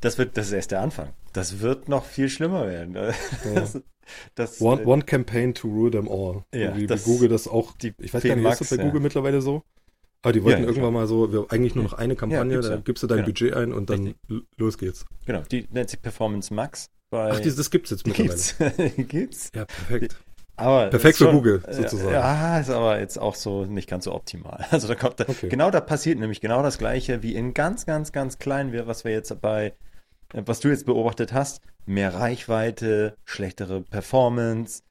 das wird, das ist erst der Anfang. Das wird noch viel schlimmer werden. Ja. *laughs* Das, das, one, äh, one campaign to rule them all. Ja, wie, das, Google das auch, die ich weiß gar nicht, ist das bei ja. Google mittlerweile so? Aber die wollten ja, irgendwann klar. mal so, wir, eigentlich nur noch eine Kampagne, ja, da gibst du dein genau. Budget ein und dann Richtig. los geht's. Genau, die nennt sich Performance Max. Ach, das, das gibt's jetzt *laughs* mittlerweile. Gibt's? *laughs* gibt's? Ja, perfekt. Aber Perfekt für Google, sozusagen. Ja, ist aber jetzt auch so nicht ganz so optimal. *laughs* Also da kommt, okay. genau da passiert nämlich genau das Gleiche wie in ganz, ganz, ganz klein, was wir jetzt bei, äh, was du jetzt beobachtet hast. Mehr Reichweite, schlechtere Performance,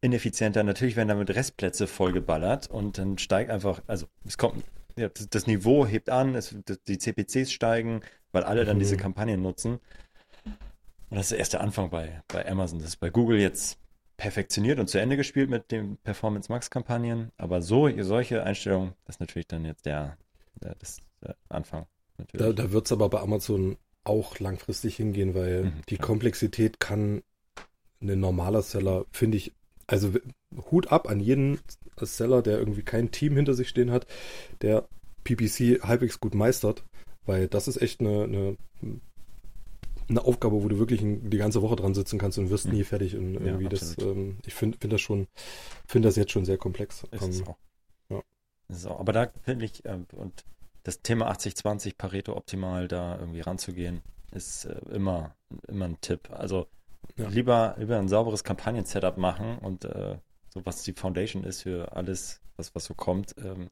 ineffizienter. Natürlich werden damit Restplätze vollgeballert und dann steigt einfach, also es kommt, ja, das, Niveau hebt an, es, die CPCs steigen, weil alle dann mhm. diese Kampagnen nutzen. Und das ist erst der Anfang bei, bei Amazon. Das ist bei Google jetzt perfektioniert und zu Ende gespielt mit den Performance Max Kampagnen. Aber so, solche Einstellungen, das ist natürlich dann jetzt der, der, das, der Anfang. Natürlich. Da, da wird es aber bei Amazon auch langfristig hingehen, weil mhm, die klar. Komplexität kann ein normaler Seller, finde ich, also Hut ab an jeden Seller, der irgendwie kein Team hinter sich stehen hat, der PPC halbwegs gut meistert, weil das ist echt eine, eine eine Aufgabe, wo du wirklich die ganze Woche dran sitzen kannst und wirst mhm. nie fertig. Und irgendwie ja, das, ähm, ich finde find das schon, finde das jetzt schon sehr komplex. Ist es ähm, auch. Ja. Ist auch. Aber da finde ich, äh, und das Thema 80-20 Pareto optimal da irgendwie ranzugehen, ist äh, immer, immer ein Tipp. Also ja. lieber, lieber ein sauberes Kampagnen-Setup machen und äh, so was die Foundation ist für alles, was, was so kommt. Ähm,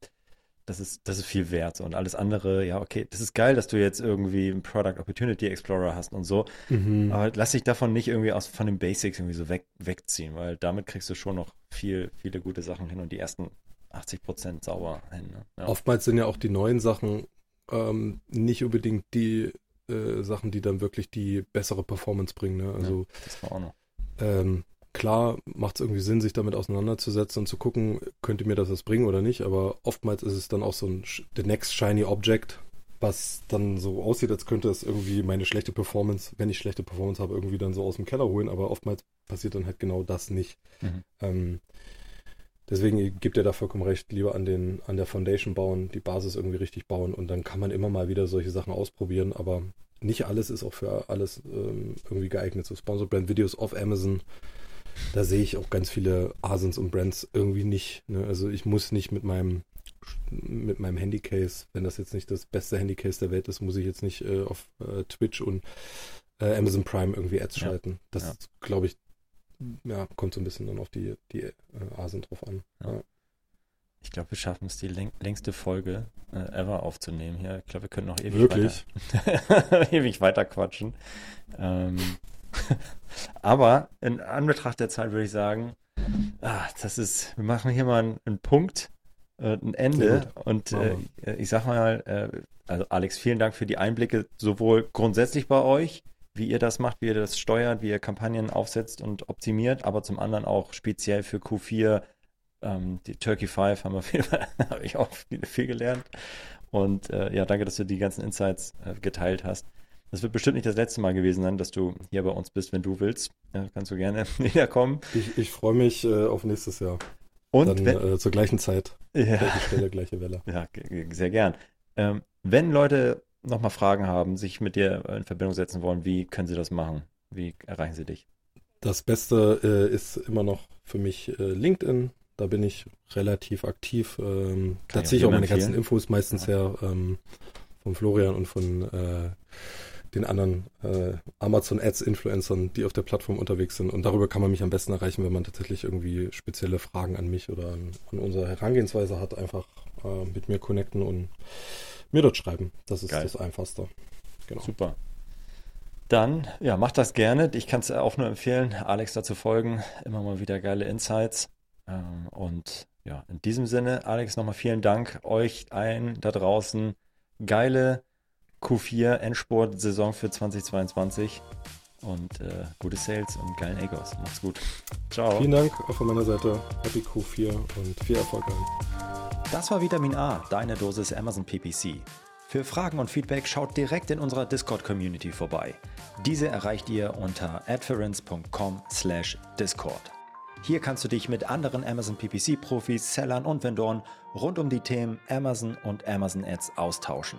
das ist, das ist viel wert. Und alles andere, ja, okay, das ist geil, dass du jetzt irgendwie einen Product Opportunity Explorer hast und so. Mhm. Aber lass dich davon nicht irgendwie aus von den Basics irgendwie so weg, wegziehen, weil damit kriegst du schon noch viel, viele gute Sachen hin und die ersten 80 Prozent sauber hin. Ne? Ja. Oftmals sind ja auch die neuen Sachen ähm, nicht unbedingt die äh, Sachen, die dann wirklich die bessere Performance bringen. Ne? Also, ja, das war auch noch. Ähm, klar macht es irgendwie Sinn, sich damit auseinanderzusetzen und zu gucken, könnte mir das was bringen oder nicht, aber oftmals ist es dann auch so ein the next shiny object, was dann so aussieht, als könnte es irgendwie meine schlechte Performance, wenn ich schlechte Performance habe, irgendwie dann so aus dem Keller holen, aber oftmals passiert dann halt genau das nicht. Mhm. Ähm, deswegen gibt ihr da vollkommen recht, lieber an den, an der Foundation bauen, die Basis irgendwie richtig bauen und dann kann man immer mal wieder solche Sachen ausprobieren, aber nicht alles ist auch für alles ähm, irgendwie geeignet. So Sponsor Brand Videos auf Amazon da sehe ich auch ganz viele Asens und Brands irgendwie nicht. Ne? Also ich muss nicht mit meinem mit meinem Handycase, wenn das jetzt nicht das beste Handycase der Welt ist, muss ich jetzt nicht äh, auf äh, Twitch und äh, Amazon Prime irgendwie Ads ja. schalten. Das ja. glaube ich, ja, kommt so ein bisschen dann auf die, die äh, Asen drauf an. Ja. Ich glaube, wir schaffen es, die längste Folge äh, ever aufzunehmen hier. Ich glaube, wir können noch ewig Wirklich? weiter, *laughs* ewig weiter quatschen. Ähm, *laughs* Aber in Anbetracht der Zeit würde ich sagen, ah, das ist, wir machen hier mal einen, einen Punkt, äh, ein Ende. Und äh, ich sag mal, äh, also Alex, vielen Dank für die Einblicke, sowohl grundsätzlich bei euch, wie ihr das macht, wie ihr das steuert, wie ihr Kampagnen aufsetzt und optimiert, aber zum anderen auch speziell für Q4, ähm, die Turkey 5 haben wir viel, *laughs* habe ich auch viel, viel gelernt. Und äh, ja, danke, dass du die ganzen Insights äh, geteilt hast. Das wird bestimmt nicht das letzte Mal gewesen sein, dass du hier bei uns bist, wenn du willst. Ja, kannst du gerne *laughs* wiederkommen. Ich, ich freue mich äh, auf nächstes Jahr. Und Dann, wenn, äh, zur gleichen Zeit. Ja. Gleiche Stelle, gleiche Welle. Ja, sehr gern. Ähm, wenn Leute nochmal Fragen haben, sich mit dir in Verbindung setzen wollen, wie können sie das machen? Wie erreichen sie dich? Das Beste äh, ist immer noch für mich äh, LinkedIn. Da bin ich relativ aktiv. Ähm, da ziehe ich auch meine empfehlen. ganzen Infos meistens ja. her ähm, von Florian und von äh, den anderen äh, Amazon Ads Influencern, die auf der Plattform unterwegs sind. Und darüber kann man mich am besten erreichen, wenn man tatsächlich irgendwie spezielle Fragen an mich oder an, an unsere Herangehensweise hat. Einfach äh, mit mir connecten und mir dort schreiben. Das ist Geil. das Einfachste. Genau. Super. Dann, ja, macht das gerne. Ich kann es auch nur empfehlen, Alex dazu folgen. Immer mal wieder geile Insights. Ähm, und Ja, in diesem Sinne, Alex, nochmal vielen Dank euch allen da draußen. Geile Q4 Endsport-Saison für 2022 und äh, gute Sales und geilen Egos. Macht's gut. Ciao. Vielen Dank auch von meiner Seite. Happy Q4 und viel Erfolg allen. Das war Vitamin A, deine Dosis Amazon PPC. Für Fragen und Feedback schaut direkt in unserer Discord-Community vorbei. Diese erreicht ihr unter adference.com/discord. Hier kannst du dich mit anderen Amazon PPC-Profis, Sellern und Vendoren rund um die Themen Amazon und Amazon Ads austauschen.